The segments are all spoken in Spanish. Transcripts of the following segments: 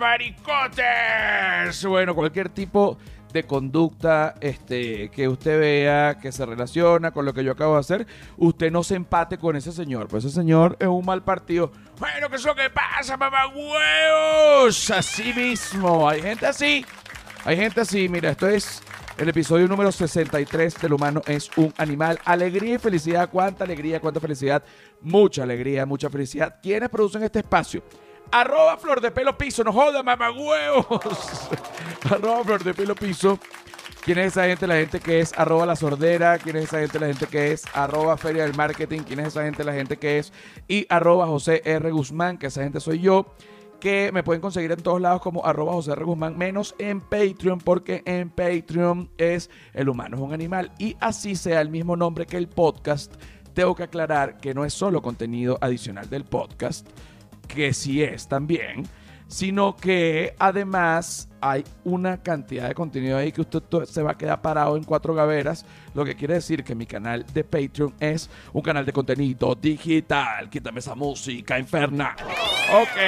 maricotes? Bueno, cualquier tipo de conducta este, que usted vea que se relaciona con lo que yo acabo de hacer, usted no se empate con ese señor. Pues ese señor es un mal partido. Bueno, ¿qué es lo que pasa, mamá huevos? Así mismo. Hay gente así. Hay gente así. Mira, esto es el episodio número 63 del humano es un animal. Alegría y felicidad. ¿Cuánta alegría? ¿Cuánta felicidad? Mucha alegría, mucha felicidad. ¿Quiénes producen este espacio? Arroba Flor de Pelo Piso. No joda, mamagüeos. arroba Flor de Pelo Piso. ¿Quién es esa gente? La gente que es arroba la sordera. ¿Quién es esa gente? La gente que es arroba feria del marketing. ¿Quién es esa gente? La gente que es y arroba José R. Guzmán, que esa gente soy yo. Que me pueden conseguir en todos lados como arroba José R. Guzmán, menos en Patreon, porque en Patreon es el humano es un animal. Y así sea el mismo nombre que el podcast, tengo que aclarar que no es solo contenido adicional del podcast, que sí es también, sino que además hay una cantidad de contenido ahí que usted se va a quedar parado en cuatro gaveras, lo que quiere decir que mi canal de Patreon es un canal de contenido digital. Quítame esa música infernal. Ok.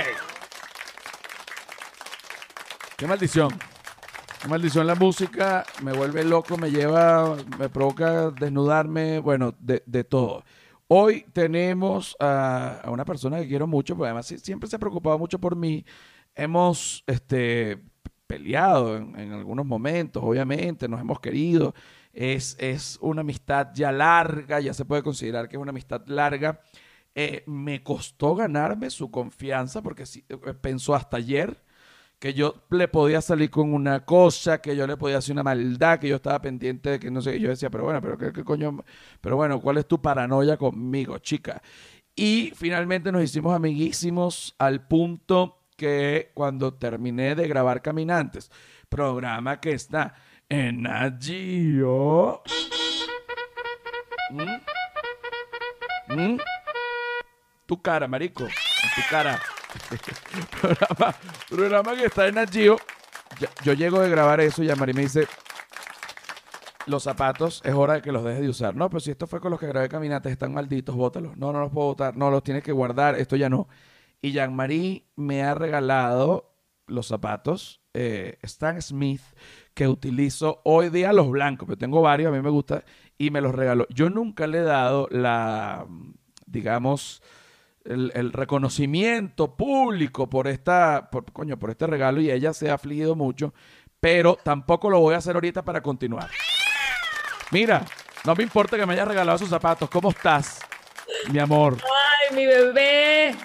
Qué maldición. Qué maldición la música, me vuelve loco, me lleva, me provoca desnudarme, bueno, de, de todo. Hoy tenemos a, una persona que quiero mucho, porque además siempre se ha preocupado mucho por mí. Hemos este, peleado en, algunos momentos, obviamente, nos hemos querido. Es, es, una amistad ya larga, ya se puede considerar que es una amistad larga. Eh, me costó ganarme su confianza porque eh, pensó hasta ayer que yo le podía salir con una cosa, que yo le podía hacer una maldad, que yo estaba pendiente de que no sé, yo decía, pero bueno, pero qué, coño, pero bueno, ¿cuál es tu paranoia conmigo, chica? Y finalmente nos hicimos amiguísimos al punto que cuando terminé de grabar Caminantes, programa que está en Agio. ¿Mm? ¿Mm? Tu cara, marico, tu cara. programa, programa que está en Nagio. Yo, llego de grabar eso y a Mari me dice, los zapatos es hora de que los dejes de usar. No, pero si esto fue con los que grabé caminates, están malditos, bótalos. No, no los puedo botar. No, los tienes que guardar. Esto ya no. Y Jean-Marie me ha regalado los zapatos eh, Stan Smith que utilizo hoy día los blancos, pero tengo varios, a mí me gusta, y me los regaló. Yo nunca le he dado la, digamos, el, reconocimiento público por esta, coño, por este regalo y ella se ha afligido mucho, pero tampoco lo voy a hacer ahorita para continuar. Mira, no me importa que me hayas regalado sus zapatos. ¿Cómo estás, mi amor? Ay, mi bebé.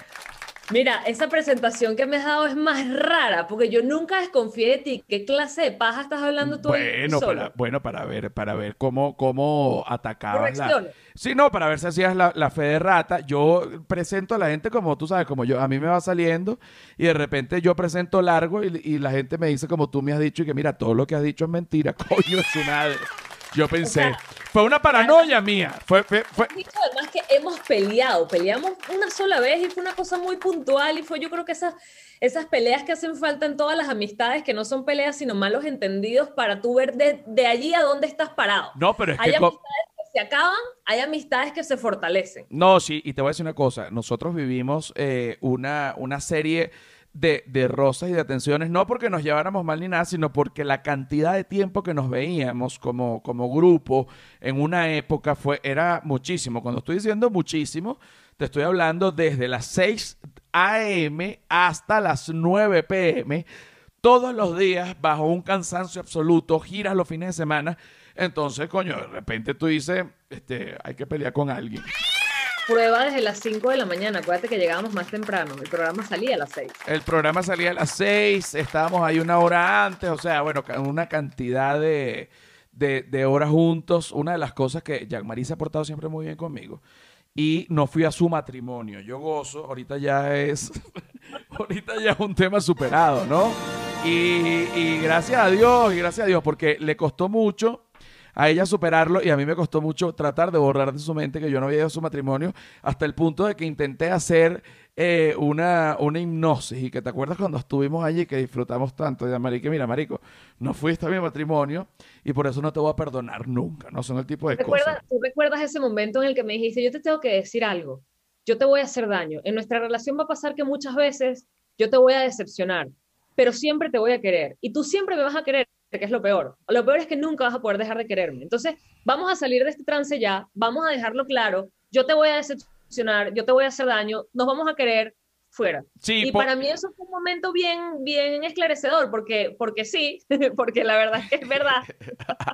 Mira, esa presentación que me has dado es más rara, porque yo nunca desconfié de ti. ¿Qué clase de paja estás hablando tú? Bueno, para, bueno, para ver, para ver cómo, cómo atacabas la... Sí, no, para ver si hacías la, fe de rata. Yo presento a la gente como tú sabes, como yo, a mí me va saliendo y de repente yo presento largo y, y la gente me dice como tú me has dicho y que mira, todo lo que has dicho es mentira, coño de su madre. Yo pensé, fue una paranoia mía. Fue, fue, fue. Además que hemos peleado, peleamos una sola vez y fue una cosa muy puntual y fue yo creo que esas, esas peleas que hacen falta en todas las amistades, que no son peleas sino malos entendidos para tú ver de, de allí a dónde estás parado. No, pero es hay que... Amistades que se acaban, hay amistades que se fortalecen. No, sí, y te voy a decir una cosa, nosotros vivimos eh, una, una serie de, rosas y de atenciones, no porque nos lleváramos mal ni nada, sino porque la cantidad de tiempo que nos veíamos como, como grupo en una época fue, era muchísimo. Cuando estoy diciendo muchísimo, te estoy hablando desde las 6 a.m. hasta las 9 p.m. Todos los días, bajo un cansancio absoluto, giras los fines de semana. Entonces, coño, de repente tú dices, este, hay que pelear con alguien prueba desde las 5 de la mañana. Acuérdate que llegábamos más temprano. El programa salía a las 6. El programa salía a las 6. Estábamos ahí una hora antes. O sea, bueno, una cantidad de, de, horas juntos. Una de las cosas que Jean-Marie se ha portado siempre muy bien conmigo. Y no fui a su matrimonio. Yo gozo. Ahorita ya es. ahorita ya es un tema superado, ¿no? Y, y gracias a Dios, y gracias a Dios, porque le costó mucho a ella superarlo y a mí me costó mucho tratar de borrar de su mente que yo no había ido a su matrimonio hasta el punto de que intenté hacer eh, una, una hipnosis. Y que te acuerdas cuando estuvimos allí que disfrutamos tanto. De Marique, mira Marico, no fuiste a mi matrimonio y por eso no te voy a perdonar nunca, no son el tipo de cosas. ¿Tú recuerdas ese momento en el que me dijiste, yo te tengo que decir algo, yo te voy a hacer daño, en nuestra relación va a pasar que muchas veces yo te voy a decepcionar, pero siempre te voy a querer y tú siempre me vas a querer, que es lo peor. Lo peor es que nunca vas a poder dejar de quererme. Entonces, vamos a salir de este trance ya, vamos a dejarlo claro, yo te voy a decepcionar, yo te voy a hacer daño, nos vamos a querer, fuera. y para mí eso fue un momento bien, bien esclarecedor, porque, porque sí, porque la verdad es que es verdad.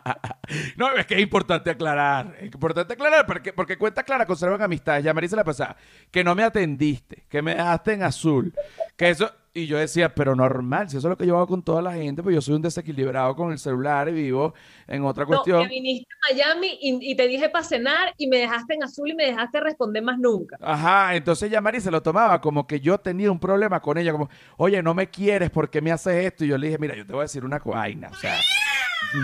no, es que es importante aclarar, es importante aclarar, porque, porque cuenta clara, conservan amistades, ya Marisa la pasada, que no me atendiste, que me dejaste en azul, que eso, y yo decía, pero normal, si eso es lo que yo hago con toda la gente, pues yo soy un desequilibrado con el celular y vivo en otra cuestión. No, viniste a Miami y, te dije para cenar y me dejaste en azul y me dejaste responder más nunca. Ajá, entonces ya Mari se lo tomaba como que yo tenía un problema con ella, como, oye, no me quieres, porque me haces esto? Y yo le dije, mira, yo te voy a decir una vaina, o sea,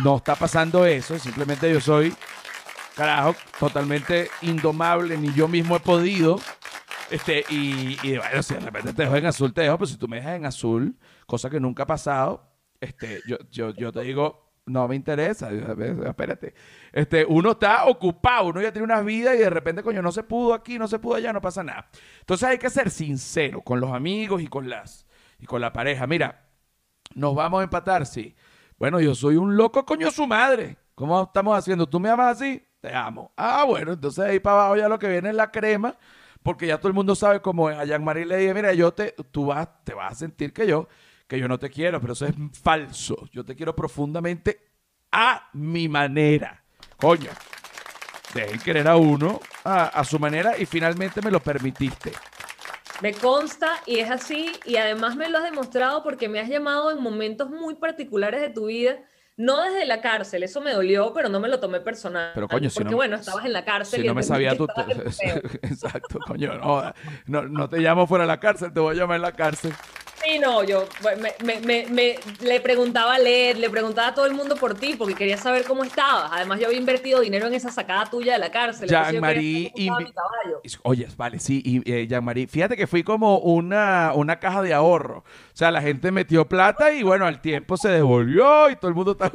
no está pasando eso, simplemente yo soy, carajo, totalmente indomable, ni yo mismo he podido este, y, y bueno, si de repente te dejo en azul, te dejo, pero si tú me dejas en azul, cosa que nunca ha pasado, este, yo, yo, yo te digo, no me interesa, espérate. Este, uno está ocupado, uno ya tiene una vida y de repente, coño, no se pudo aquí, no se pudo allá, no pasa nada. Entonces hay que ser sincero con los amigos y con las y con la pareja. Mira, nos vamos a empatar, sí. Bueno, yo soy un loco, coño, su madre. ¿Cómo estamos haciendo? ¿Tú me amas así? Te amo. Ah, bueno, entonces ahí para abajo ya lo que viene es la crema porque ya todo el mundo sabe cómo es. A Jean-Marie le dije, mira, yo te, tú vas, te vas a sentir que yo, que yo no te quiero, pero eso es falso. Yo te quiero profundamente a mi manera. Coño, dejen querer a uno a, a su manera y finalmente me lo permitiste. Me consta y es así y además me lo has demostrado porque me has llamado en momentos muy particulares de tu vida no desde la cárcel, eso me dolió, pero no me lo tomé personal. Pero coño, porque bueno, estabas en la cárcel. Si no me sabía tú. Exacto, coño, no, no, te llamo fuera de la cárcel, te voy a llamar en la cárcel. Sí, no, yo me, me, me, le preguntaba a Led, le preguntaba a todo el mundo por ti, porque quería saber cómo estabas. Además, yo había invertido dinero en esa sacada tuya de la cárcel. Jean-Marie. Oye, vale, sí, y eh, Jean-Marie, fíjate que fui como una, una caja de ahorro. O sea, la gente metió plata y bueno, al tiempo se devolvió y todo el mundo estaba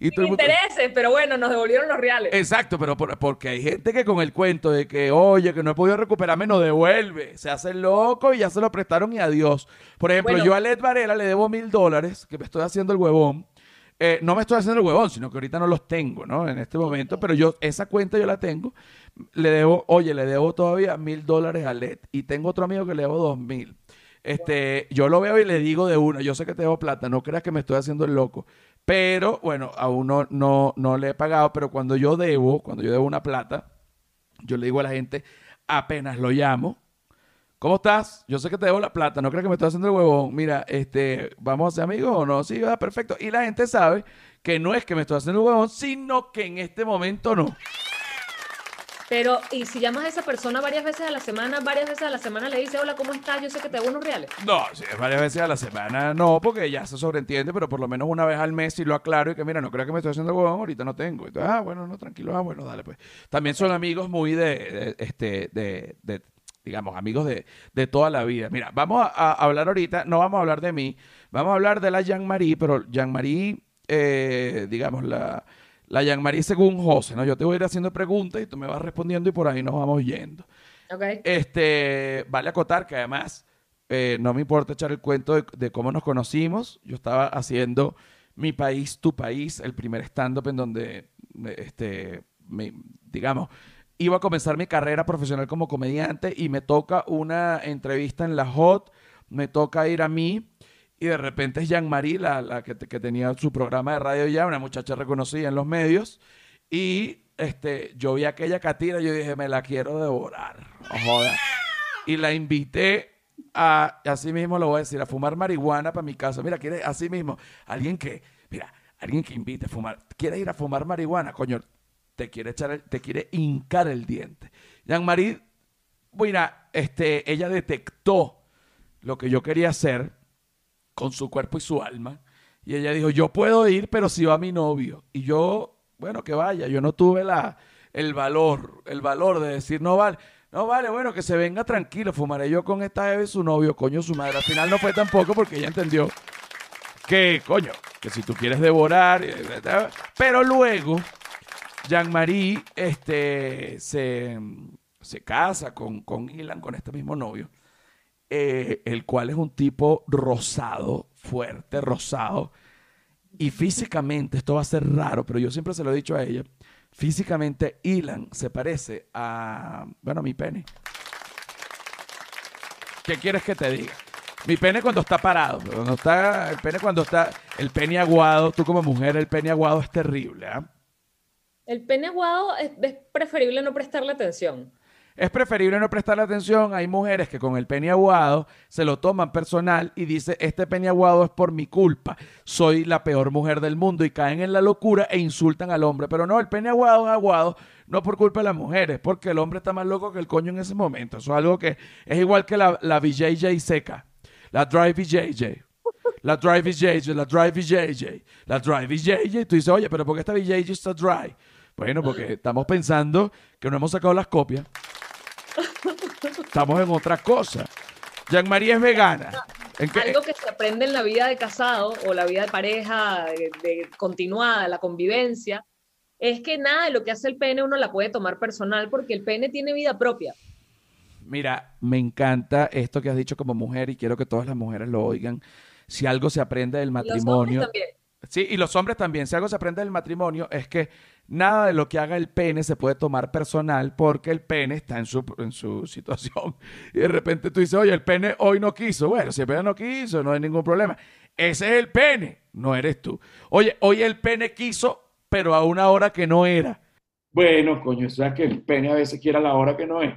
y todo intereses, pero bueno, nos devolvieron los reales. Exacto, pero porque hay gente que con el cuento de que, oye, que no he podido recuperarme, no devuelve. Se hace loco y ya se lo prestaron y adiós. Por ejemplo, yo a Led Varela le debo mil dólares, que me estoy haciendo el huevón. Eh, no me estoy haciendo el huevón, sino que ahorita no los tengo, ¿no? En este momento, pero yo, esa cuenta yo la tengo. Le debo, oye, le debo todavía mil dólares a Led. Y tengo otro amigo que le debo dos mil. Este, yo lo veo y le digo de una, yo sé que te debo plata, no creas que me estoy haciendo el loco. Pero, bueno, aún no, no, no le he pagado, pero cuando yo debo, cuando yo debo una plata, yo le digo a la gente, apenas lo llamo, ¿Cómo estás? Yo sé que te debo la plata, no creo que me estoy haciendo el huevón. Mira, este, ¿vamos a ser amigos o no? Sí, va, perfecto. Y la gente sabe que no es que me estoy haciendo el huevón, sino que en este momento no. Pero, y si llamas a esa persona varias veces a la semana, varias veces a la semana le dices, hola, ¿cómo estás? Yo sé que te debo unos reales. No, si es varias veces a la semana, no, porque ya se sobreentiende, pero por lo menos una vez al mes y lo aclaro y que, mira, no creo que me estoy haciendo el huevón, ahorita no tengo. Entonces, ah, bueno, no, tranquilo, ah, bueno, dale, pues. También son amigos muy de, este, de, de digamos, amigos de, de, toda la vida. Mira, vamos a, hablar ahorita, no vamos a hablar de mí, vamos a hablar de la Jean-Marie, pero Jean-Marie, eh, digamos, la, la Jean-Marie según José, ¿no? Yo te voy a ir haciendo preguntas y tú me vas respondiendo y por ahí nos vamos yendo. Okay. Este, vale acotar que además eh, no me importa echar el cuento de, de, cómo nos conocimos. Yo estaba haciendo Mi País, Tu País, el primer stand-up en donde, este, me, digamos, iba a comenzar mi carrera profesional como comediante y me toca una entrevista en la Hot, me toca ir a mí y de repente es Jean-Marie, la, que, tenía su programa de radio ya, una muchacha reconocida en los medios y este, yo vi aquella catira y yo dije, me la quiero devorar. Y la invité a, así mismo lo voy a decir, a fumar marihuana para mi casa. Mira, quiere, así mismo, alguien que, mira, alguien que invite a fumar, quiere ir a fumar marihuana, coño, te quiere echar, te quiere hincar el diente. Jean-Marie, mira, este, ella detectó lo que yo quería hacer con su cuerpo y su alma. Y ella dijo, yo puedo ir, pero si va mi novio. Y yo, bueno, que vaya, yo no tuve la, el valor, el valor de decir, no vale, no vale, bueno, que se venga tranquilo, fumaré yo con esta Eve su novio, coño, su madre. Al final no fue tampoco porque ella entendió que, coño, que si tú quieres devorar, pero luego Jean-Marie este, se, se, casa con, con Ilan, con este mismo novio. eh, el cual es un tipo rosado, fuerte, rosado. Y físicamente, esto va a ser raro, pero yo siempre se lo he dicho a ella, físicamente Ilan se parece a, bueno, a mi pene. ¿Qué quieres que te diga? Mi pene cuando está parado, cuando está, el pene cuando está, el pene aguado, tú como mujer, el pene aguado es terrible, ¿ah? El pene aguado es, preferible no prestarle atención. Es preferible no prestarle atención. Hay mujeres que con el pene aguado se lo toman personal y dice, este pene aguado es por mi culpa. Soy la peor mujer del mundo y caen en la locura e insultan al hombre. Pero no, el pene aguado es aguado no por culpa de las mujeres, porque el hombre está más loco que el coño en ese momento. Eso es algo que es igual que la, la VJJ seca, la Drive VJJ. La Drive VJJ, la Drive VJJ, la Drive VJJ. Tú dices, oye, pero ¿por qué esta VJJ está dry? Bueno, porque estamos pensando que no hemos sacado las copias. Estamos en otra cosa. Jean María es vegana. ¿En qué- Algo que se aprende en la vida de casado o la vida de pareja, de, de continuada, la convivencia, es que nada de lo que hace el pene uno la puede tomar personal porque el pene tiene vida propia. Mira, me encanta esto que has dicho como mujer y quiero que todas las mujeres lo oigan. Si algo se aprende del Y los hombres matrimonio, también. sí, y los hombres también, si algo se aprende del matrimonio es que nada de lo que haga el pene se puede tomar personal porque el pene está en su, en su situación. Y de repente tú dices, oye, el pene hoy no quiso. Bueno, si el pene no quiso, no hay ningún problema. Ese es el pene, no eres tú. Oye, hoy el pene quiso, pero a una hora que no era. Bueno, coño, o sea que el pene a veces quiere a la hora que no es.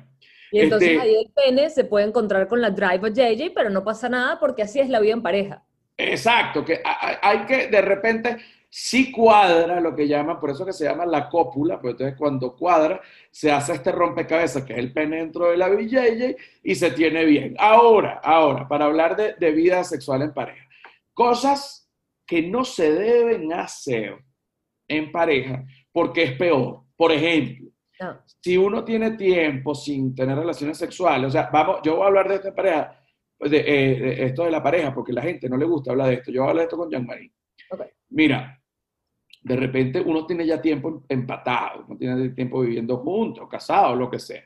Y entonces Este- ahí el pene se puede encontrar con la drive o JJ, pero no pasa nada porque así es la vida en pareja. Exacto, que ha- ha- hay que de repente sí cuadra lo que llaman, por eso que se llama la cópula, pues entonces cuando cuadra se hace este rompecabezas que es el pene dentro de la VJJ y se tiene bien. Ahora, ahora, para hablar de, de vida sexual en pareja, cosas que no se deben hacer en pareja porque es peor. Por ejemplo, No. si uno tiene tiempo sin tener relaciones sexuales, o sea, vamos, yo voy a hablar de esta pareja, pues, de, eh, de esto de la pareja, porque la gente no le gusta hablar de esto. Yo voy a hablar de esto con Jean-Marie. Ok. Mira, de repente uno tiene ya tiempo empatado, no tiene tiempo viviendo juntos, casados, lo que sea.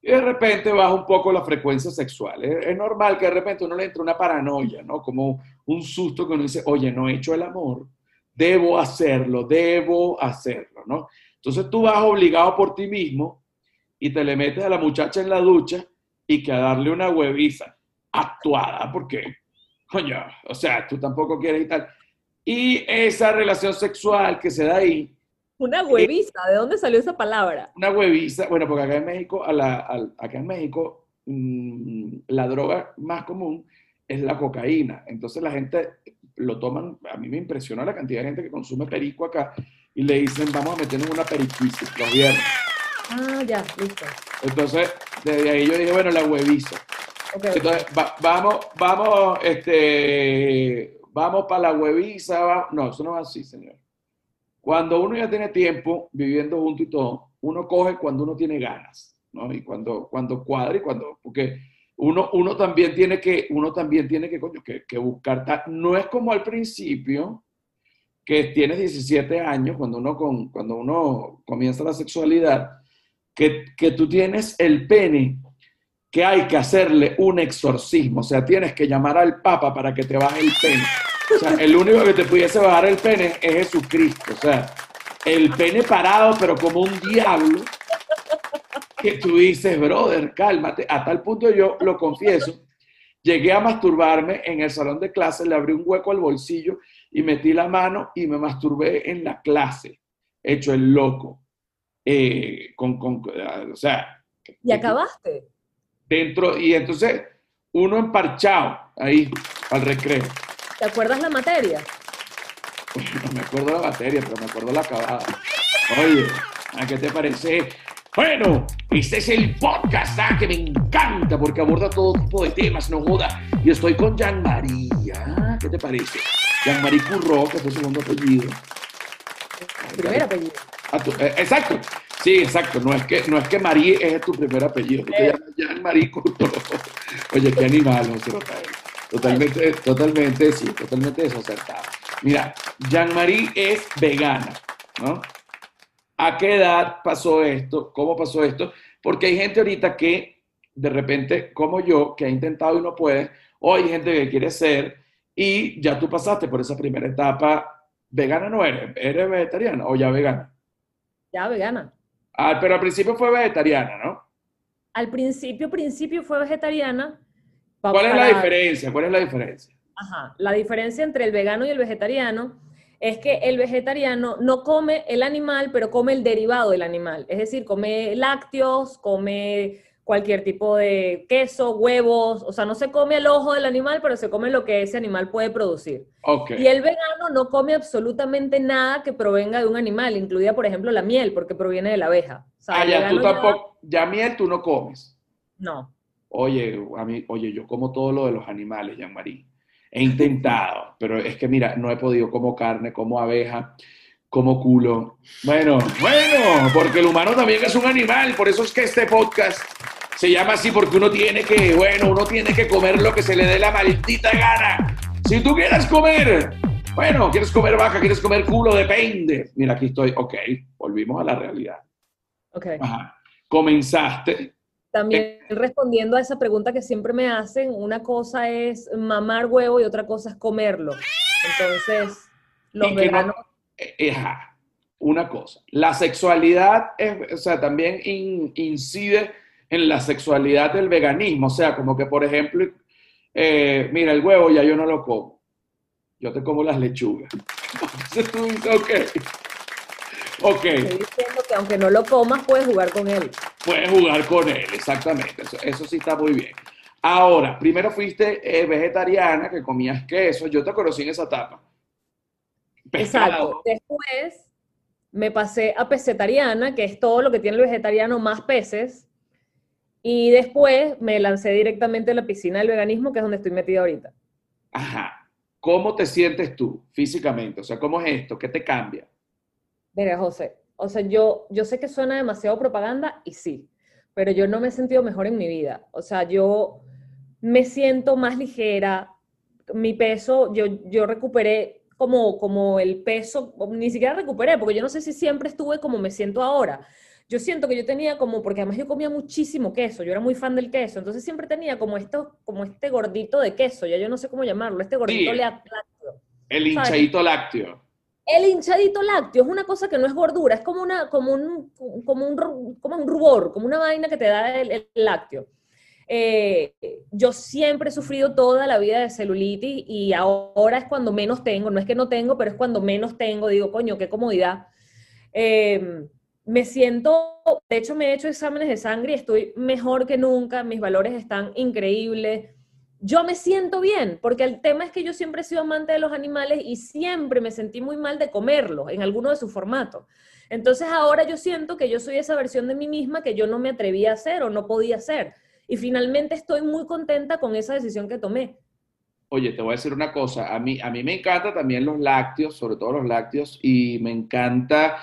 Y de repente baja un poco la frecuencia sexual. Es, normal que de repente uno le entre una paranoia, ¿no? Como un susto que uno dice, oye, no he hecho el amor, debo hacerlo, debo hacerlo, ¿no? Entonces tú vas obligado por ti mismo y te le metes a la muchacha en la ducha y que darle una hueviza actuada, porque, coño, o sea, tú tampoco quieres y. Y esa relación sexual que se da ahí, Una hueviza, ¿de dónde salió esa palabra? una hueviza, bueno, porque acá en México, a la- al- acá en México, mm, la droga más común es la cocaína. Entonces la gente lo toman, a mí me impresionó la cantidad de gente que consume perico acá y le dicen, vamos a meternos una periquisis los viernes. Ah, ya, listo. Entonces, desde ahí yo dije, bueno, la hueviza. Entonces, va- vamos, vamos, este, vamos para la hueviza. va- No, eso no es así, señor. Cuando uno ya tiene tiempo viviendo junto y todo, uno coge cuando uno tiene ganas, ¿no? Y cuando, cuando cuadra y cuando, porque uno, uno también tiene que, uno también tiene que, coño, que, buscar, no es como al principio, que tienes 17 años, cuando uno, con, cuando uno comienza la sexualidad, que, que tú tienes el pene que hay que hacerle un exorcismo, o sea, tienes que llamar al Papa para que te baje el pene. O sea, el único que te pudiese bajar el pene es Jesucristo, o sea, el pene parado, pero como un diablo, que tú dices, brother, cálmate. A tal punto yo lo confieso, llegué a masturbarme en el salón de clase, le abrí un hueco al bolsillo y metí la mano y me masturbé en la clase, hecho el loco. Eh, con, con- o sea, ¿Y acabaste? Dentro, y entonces uno emparchado ahí al recreo. ¿Te acuerdas la materia? No me acuerdo la materia, pero me acuerdo la acabada. Oye, ¿a qué te parece? Bueno, este es el podcast ah, que me encanta porque aborda todo tipo de temas, no joda. Y estoy con Jean María. ¿Qué te parece? Jean Marie Curro, que es tu segundo apellido. Primer apellido. Ah, tú- eh, exacto. Sí, exacto. No es que, no es que Marie es tu primer apellido. Tú te llamas Jean Marie. Oye, qué animal, lo cae. Totalmente, totalmente, sí, totalmente desacertado. Mira, Jean-Marie es vegana, ¿no? ¿A qué edad pasó esto? ¿Cómo pasó esto? Porque hay gente ahorita que de repente, como yo, que ha intentado y no puede, o hay gente que quiere ser, y ya tú pasaste por esa primera etapa, vegana no eres, eres vegetariana o ya vegana. Ya vegana. Ah, pero al principio fue vegetariana, ¿no? Al principio, principio fue vegetariana. ¿Cuál es la diferencia? ¿Cuál es la diferencia? Ajá, la diferencia entre el vegano y el vegetariano es que el vegetariano no come el animal, pero come el derivado del animal. Es decir, come lácteos, come cualquier tipo de queso, huevos, o sea, no se come el ojo del animal, pero se come lo que ese animal puede producir. Okay. Y el vegano no come absolutamente nada que provenga de un animal, incluida, por ejemplo, la miel, porque proviene de la abeja. ah, ya tú tampoco, ya miel tú no comes. No. Oye, a mí, oye, yo como todo lo de los animales, Jean-Marie. He intentado, pero es que mira, no he podido como carne, como abeja, como culo. Bueno, bueno, porque el humano también es un animal, por eso es que este podcast se llama así porque uno tiene que, bueno, uno tiene que comer lo que se le dé la maldita gana. Si tú quieres comer, bueno, quieres comer vaca, quieres comer culo, depende. Mira, aquí estoy, ok, volvimos a la realidad. Ok. Ajá. Comenzaste. También eh, respondiendo a esa pregunta que siempre me hacen, una cosa es mamar huevo y otra cosa es comerlo. Entonces, los veganos... Eh, ajá, una cosa. La sexualidad, es, o sea, también incide en la sexualidad del veganismo. O sea, como que, por ejemplo, eh, mira, el huevo ya yo no lo como. Yo te como las lechugas. Entonces tú dices, ok. Ok. Estoy diciendo que aunque no lo comas, puedes jugar con él. Puedes jugar con él, exactamente. Eso, sí está muy bien. Ahora, primero fuiste eh, vegetariana, que comías queso. Yo te conocí en esa etapa. Exacto. Después me pasé a pesetariana, que es todo lo que tiene el vegetariano más peces. Y después me lancé directamente a la piscina del veganismo, que es donde estoy metida ahorita. Ajá. ¿Cómo te sientes tú físicamente? O sea, ¿cómo es esto? ¿Qué te cambia? Mira, José, o sea, yo, yo sé que suena demasiado propaganda y sí, pero yo no me he sentido mejor en mi vida. O sea, yo me siento más ligera, mi peso, yo, yo recuperé como, como el peso, ni siquiera recuperé, porque yo no sé si siempre estuve como me siento ahora, yo siento que yo tenía como, porque además yo comía muchísimo queso, yo era muy fan del queso, entonces siempre tenía como esto, como este gordito de queso, ya yo no sé cómo llamarlo, este gordito lácteo. El hinchadito lácteo. El hinchadito lácteo es una cosa que no es gordura, es como, una, como, un, como, un, como un rubor, como una vaina que te da el, lácteo. Eh, yo siempre he sufrido toda la vida de celulitis y ahora es cuando menos tengo, no es que no tengo, pero es cuando menos tengo, digo, coño, qué comodidad. Eh, me siento, de hecho me he hecho exámenes de sangre y estoy mejor que nunca, mis valores están increíbles. Yo me siento bien, porque el tema es que yo siempre he sido amante de los animales y siempre me sentí muy mal de comerlos en alguno de sus formatos. Entonces ahora yo siento que yo soy esa versión de mí misma que yo no me atrevía a hacer o no podía hacer. Y finalmente estoy muy contenta con esa decisión que tomé. Oye, te voy a decir una cosa, a mí, a mí me encanta también los lácteos, sobre todo los lácteos, y me encanta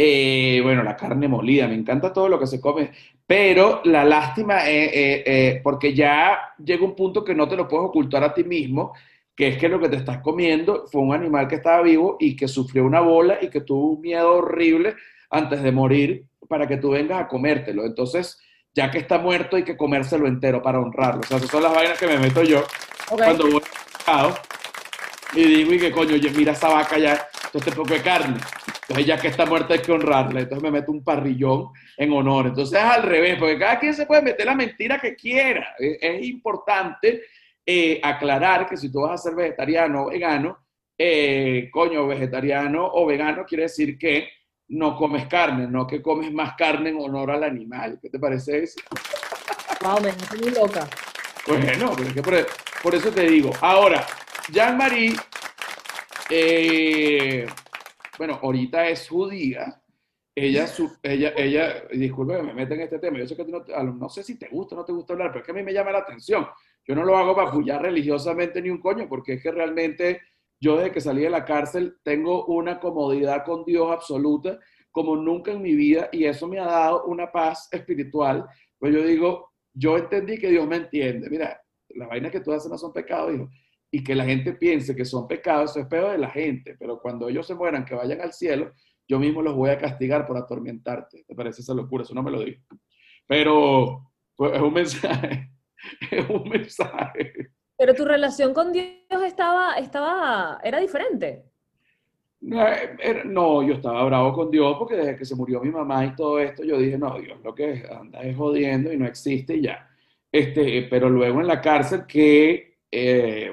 eh, bueno, la carne molida, me encanta todo lo que se come, pero la lástima es eh, eh, porque ya llega un punto que no te lo puedes ocultar a ti mismo, que es que lo que te estás comiendo fue un animal que estaba vivo y que sufrió una bola y que tuvo un miedo horrible antes de morir para que tú vengas a comértelo. Entonces, ya que está muerto, hay que comérselo entero para honrarlo. O sea, esas son las vainas que me meto yo cuando voy al y digo, y que coño, mira esa vaca ya, entonces poco de carne. Entonces, ya que está muerta hay que honrarla. Entonces me meto un parrillón en honor. Entonces es al revés, porque cada quien se puede meter la mentira que quiera. Es, importante eh, aclarar que si tú vas a ser vegetariano o vegano, eh, coño, vegetariano o vegano quiere decir que no comes carne, no que comes más carne en honor al animal. ¿Qué te parece eso? Wow, me estoy muy loca. Bueno, pero es que por, por eso te digo. Ahora, Jean-Marie eh, bueno, ahorita es judía, ella, su, ella, ella, disculpe me mete en este tema, yo sé que no, no, sé si te gusta o no te gusta hablar, pero es que a mí me llama la atención. Yo no lo hago para apoyar religiosamente ni un coño, porque es que realmente yo desde que salí de la cárcel tengo una comodidad con Dios absoluta como nunca en mi vida y eso me ha dado una paz espiritual. Pues yo digo, yo entendí que Dios me entiende. Mira, las vainas que tú haces no son pecados, dijo y que la gente piense que son pecados, eso es peor de la gente, pero cuando ellos se mueran, que vayan al cielo, yo mismo los voy a castigar por atormentarte. ¿Te parece esa locura? Eso no me lo digo. Pero Pues es un mensaje. Es un mensaje. Pero tu relación con Dios estaba, estaba, era diferente. No, yo estaba bravo con Dios porque desde que se murió mi mamá y todo esto, yo dije, no, Dios lo que anda es jodiendo y no existe y ya. Este, pero luego en la cárcel que, eh,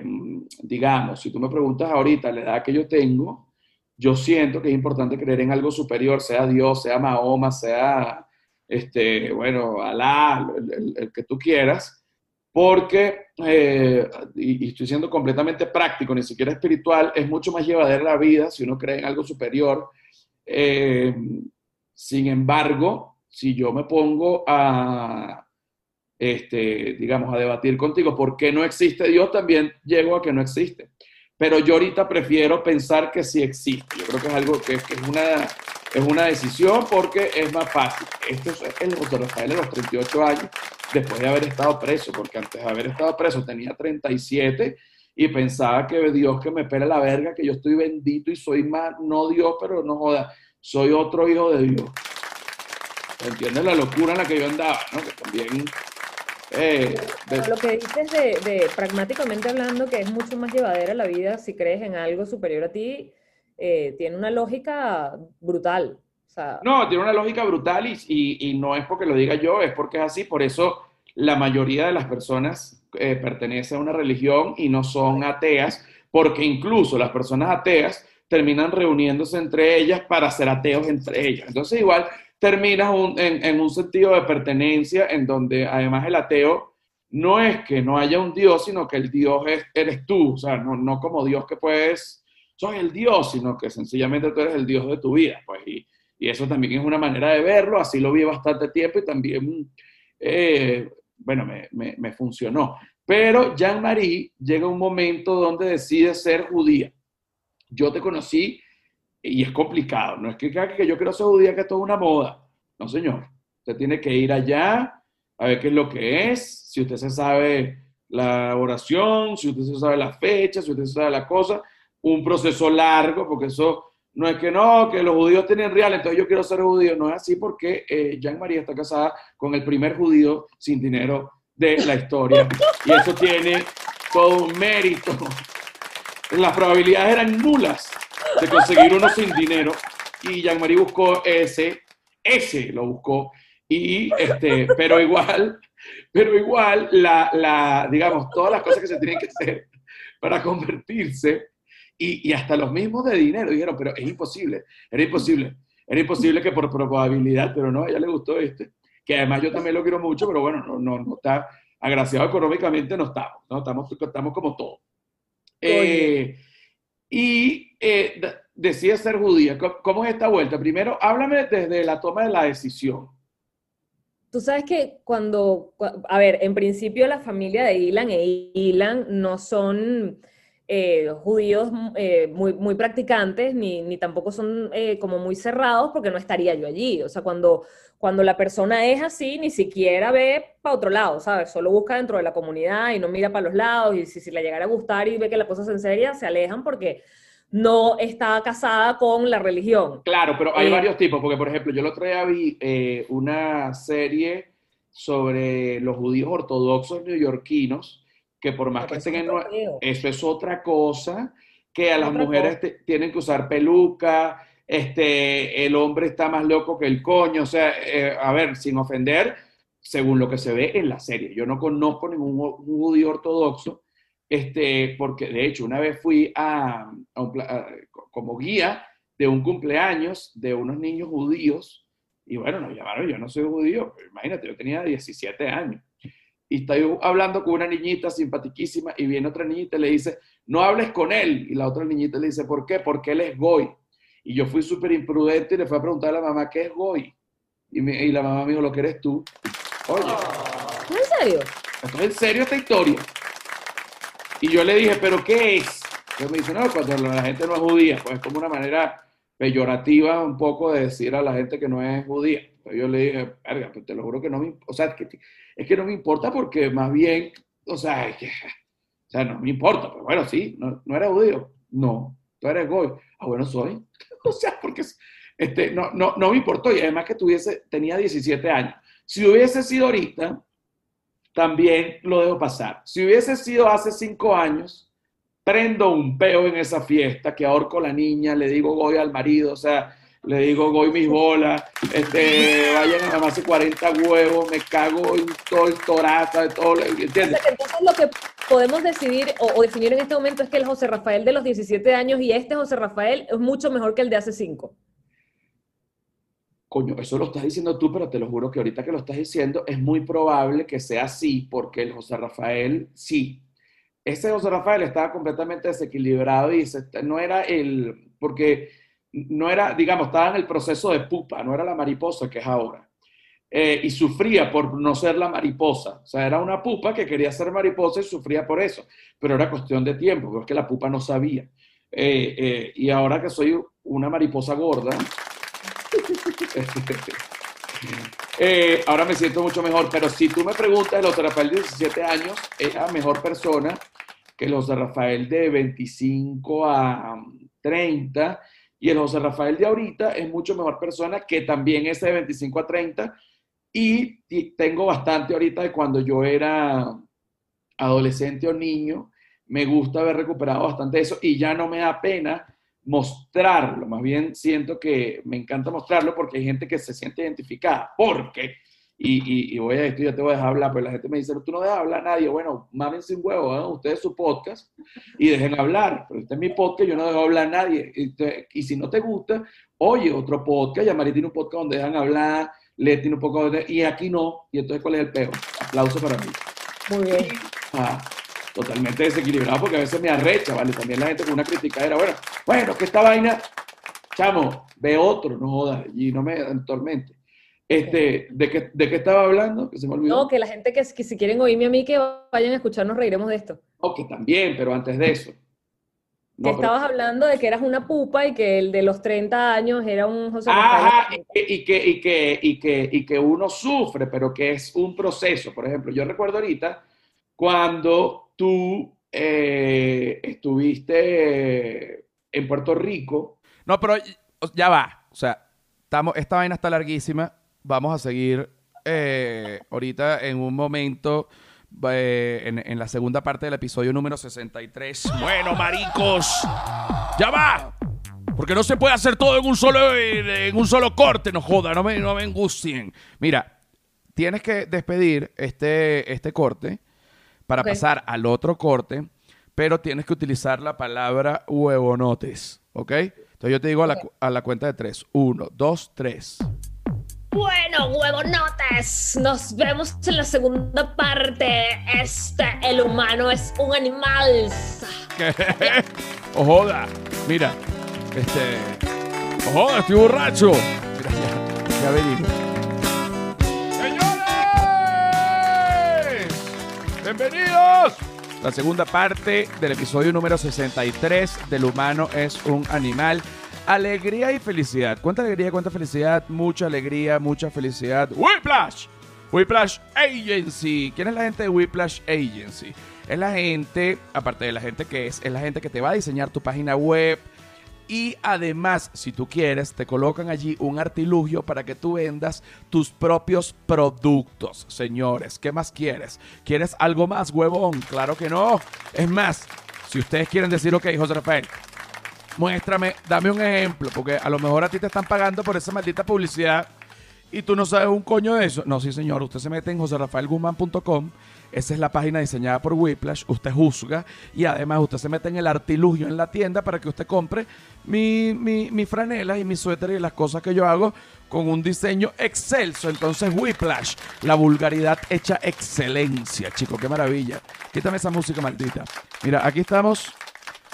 digamos, si tú me preguntas ahorita la edad que yo tengo, yo siento que es importante creer en algo superior, sea Dios, sea Mahoma, sea, este, bueno, Alá, el que tú quieras, porque, eh, y, estoy siendo completamente práctico, ni siquiera espiritual, es mucho más llevadera la vida si uno cree en algo superior. Eh, sin embargo, si yo me pongo a, este, digamos, a debatir contigo por qué no existe Dios, también llego a que no existe. Pero yo ahorita prefiero pensar que sí existe. Yo creo que es algo que, que es, una, es una decisión porque es más fácil. Esto es el José Rafael de los 38 años después de haber estado preso, porque antes de haber estado preso tenía 37 y pensaba que Dios que me pele la verga, que yo estoy bendito y soy más, no Dios, pero no joda, soy otro hijo de Dios. ¿Entiendes la locura en la que yo andaba? ¿no? Que también... Eh, Lo que dices de, de, pragmáticamente hablando, que es mucho más llevadera la vida si crees en algo superior a ti, eh, tiene una lógica brutal. no, tiene una lógica brutal y, y, y, no es porque lo diga yo, es porque es así. Por eso la mayoría de las personas eh, pertenecen a una religión y no son ateas, porque incluso las personas ateas terminan reuniéndose entre ellas para ser ateos entre ellas. Entonces igual terminas en, un sentido de pertenencia en donde además el ateo no es que no haya un Dios, sino que el Dios es, eres tú, o sea, no, no como Dios que puedes, soy el Dios, sino que sencillamente tú eres el Dios de tu vida, pues, y, y eso también es una manera de verlo, así lo vi bastante tiempo y también eh, bueno, me, funcionó. Pero Jean-Marie llega un momento donde decide ser judía. Yo te conocí y es complicado. No es que, que yo quiero ser judía, que esto es una moda. No, señor. Usted tiene que ir allá a ver qué es lo que es, si usted se sabe la oración, si usted se sabe la fecha, si usted se sabe la cosa. Un proceso largo, porque eso no es que no, que los judíos tienen real, entonces yo quiero ser judío. No es así porque eh, Jean María está casada con el primer judío sin dinero de la historia. Y eso tiene todo un mérito. Las probabilidades eran nulas de conseguir uno sin dinero. Y Jean Marie buscó ese, ese lo buscó. Y este, pero igual, pero igual, la, la, digamos, todas las cosas que se tienen que hacer para convertirse y, hasta los mismos de dinero dijeron, pero es imposible, era imposible, era imposible que por probabilidad, pero no, a ella le gustó este, que además yo también lo quiero mucho, pero bueno, no, no, no está agraciado económicamente, no estamos, ¿no? Estamos, estamos como todos. Eh, y eh, decía ser judía. ¿Cómo es esta vuelta? Primero, háblame desde la toma de la decisión. Tú sabes que cuando, a ver, en principio la familia de Ilan e Ilan no son eh, judíos eh, muy, muy practicantes, ni, ni tampoco son eh, como muy cerrados, porque no estaría yo allí. O sea, cuando, cuando la persona es así, ni siquiera ve para otro lado, ¿sabes? Solo busca dentro de la comunidad y no mira para los lados, y si, si le llegara a gustar y ve que la cosa es en serio, se alejan porque no está casada con la religión. Claro, pero hay varios tipos, porque por ejemplo, yo el otro día vi una serie sobre los judíos ortodoxos neoyorquinos, que por más que estén en... Eso es otra cosa, que a las mujeres tienen que usar peluca, este, el hombre está más loco que el coño, o sea, eh, a ver, sin ofender, según lo que se ve en la serie. Yo no conozco ningún judío ortodoxo, este, porque de hecho una vez fui a, como guía de un cumpleaños de unos niños judíos, y bueno, nos llamaron, yo no soy judío, imagínate, yo tenía 17 años y estoy hablando con una niñita simpaticísima y viene otra niñita y le dice, no hables con él. Y la otra niñita le dice, ¿por qué? Porque él es goy. Y yo fui súper imprudente y le fui a preguntar a la mamá, ¿qué es goy? Y, y la mamá me dijo, lo que eres tú. Oye. ¿En serio? ¿Esto es en serio esta historia? Y yo le dije, ¿pero qué es? Y me dice, no, cuando la gente no es judía, pues es como una manera peyorativa un poco de decir a la gente que no es judía. Entonces yo le dije, verga, pues te lo juro que no me, o sea, que, es que no me importa porque más bien, o sea, es que, o sea, no me importa, pero bueno, sí, no, no eres judío, no, tú eres goy, ah, bueno, soy, o sea, porque este, no, no, no me importó. Y además que tuviese, tenía 17 años. Si hubiese sido ahorita, también lo dejo pasar. Si hubiese sido hace cinco años, prendo un peo en esa fiesta, que ahorco a la niña, le digo voy al marido, o sea, le digo voy mis bolas, este, vayan a llamarse 40 huevos, me cago en todo el toraza, de todo, ¿entiendes? Entonces lo que podemos decidir o, o, definir en este momento es que el José Rafael de los 17 años y este José Rafael es mucho mejor que el de hace 5. Coño, eso lo estás diciendo tú, pero te lo juro que ahorita que lo estás diciendo es muy probable que sea así, porque el José Rafael sí. Ese José Rafael estaba completamente desequilibrado y no era el, porque no era, digamos, estaba en el proceso de pupa, no era la mariposa que es ahora. Eh, y sufría por no ser la mariposa. O sea, era una pupa que quería ser mariposa y sufría por eso. Pero era cuestión de tiempo, porque la pupa no sabía. Eh, eh, y ahora que soy una mariposa gorda, ahora me siento mucho mejor. Pero si tú me preguntas, los de Rafael de 17 años era mejor persona que los de Rafael de 25 a 30 y el José Rafael de ahorita es mucho mejor persona que también ese de 25 a 30. Y tengo bastante ahorita de cuando yo era adolescente o niño. Me gusta haber recuperado bastante eso y ya no me da pena mostrarlo. Más bien siento que me encanta mostrarlo porque hay gente que se siente identificada. Porque y, y, voy a esto y ya te voy a dejar hablar, pero la gente me dice, tú no dejas hablar a nadie. Bueno, mamen sin huevo, ¿eh? ustedes su podcast y dejen hablar. Pero este es mi podcast, yo no dejo hablar a nadie. Y, si no te gusta, oye otro podcast, Yamari tiene un podcast donde dejan hablar, le tiene un poco de... Y aquí no. Y entonces, ¿cuál es el peor? Aplauso para mí. Muy bien. Ah, totalmente desequilibrado porque a veces me arrecha, ¿vale? También la gente con una crítica era, bueno, bueno, que esta vaina, chamo, ve otro, no jodas, y no me tormente. Este, ¿de, qué, ¿De qué estaba hablando? Que se me olvidó. No, que la gente que, si quieren oírme a mí, que vayan a escucharnos, reiremos de esto. Ok, también, pero antes de eso. que estabas hablando de que eras una pupa y que el de los 30 años era un José Ajá, y que, y, que, y, que, y, que, y que uno sufre, pero que es un proceso. Por ejemplo, yo recuerdo ahorita cuando tú eh, estuviste en Puerto Rico. No, pero ya va. O sea, estamos, esta vaina está larguísima vamos a seguir eh, ahorita en un momento. Eh, en, la segunda parte del episodio número 63. Bueno, maricos, ya va. Porque no se puede hacer todo en un solo, en un solo corte, no joda, no me, no me angustien. Mira, tienes que despedir este, este corte para pasar al otro corte, pero tienes que utilizar la palabra huevonotes, ¿ok? Entonces yo te digo a la, a la cuenta de tres. Uno, dos, tres. Bueno, huevonotes, nos vemos en la segunda parte. Este, el humano es un animal. Ojoda, mira, este. Ojoda, estoy borracho. Mira, ya venimos. ¡Señores! ¡Bienvenidos! La segunda parte del episodio número 63 del humano es un animal. Alegría y felicidad. ¿Cuánta alegría, cuánta felicidad? Mucha alegría, mucha felicidad. Whiplash. Whiplash Agency. ¿Quién es la gente de Whiplash Agency? Es la gente, aparte de la gente que es, es la gente que te va a diseñar tu página web. Y además, si tú quieres, te colocan allí un artilugio para que tú vendas tus propios productos. Señores, ¿qué más quieres? ¿Quieres algo más, huevón? Claro que no. Es más, si ustedes quieren decir, ok, José Rafael, muéstrame, dame un ejemplo, porque a lo mejor a ti te están pagando por esa maldita publicidad y tú no sabes un coño de eso. No, sí, señor, usted se mete en joserrafaelguzman.com, esa es la página diseñada por Whiplash, usted juzga y además usted se mete en el artilugio en la tienda para que usted compre mi, mi, mi franela y mi suéter y las cosas que yo hago con un diseño excelso. Entonces, Whiplash, la vulgaridad hecha excelencia, chico, qué maravilla. Quítame esa música maldita. Mira, aquí estamos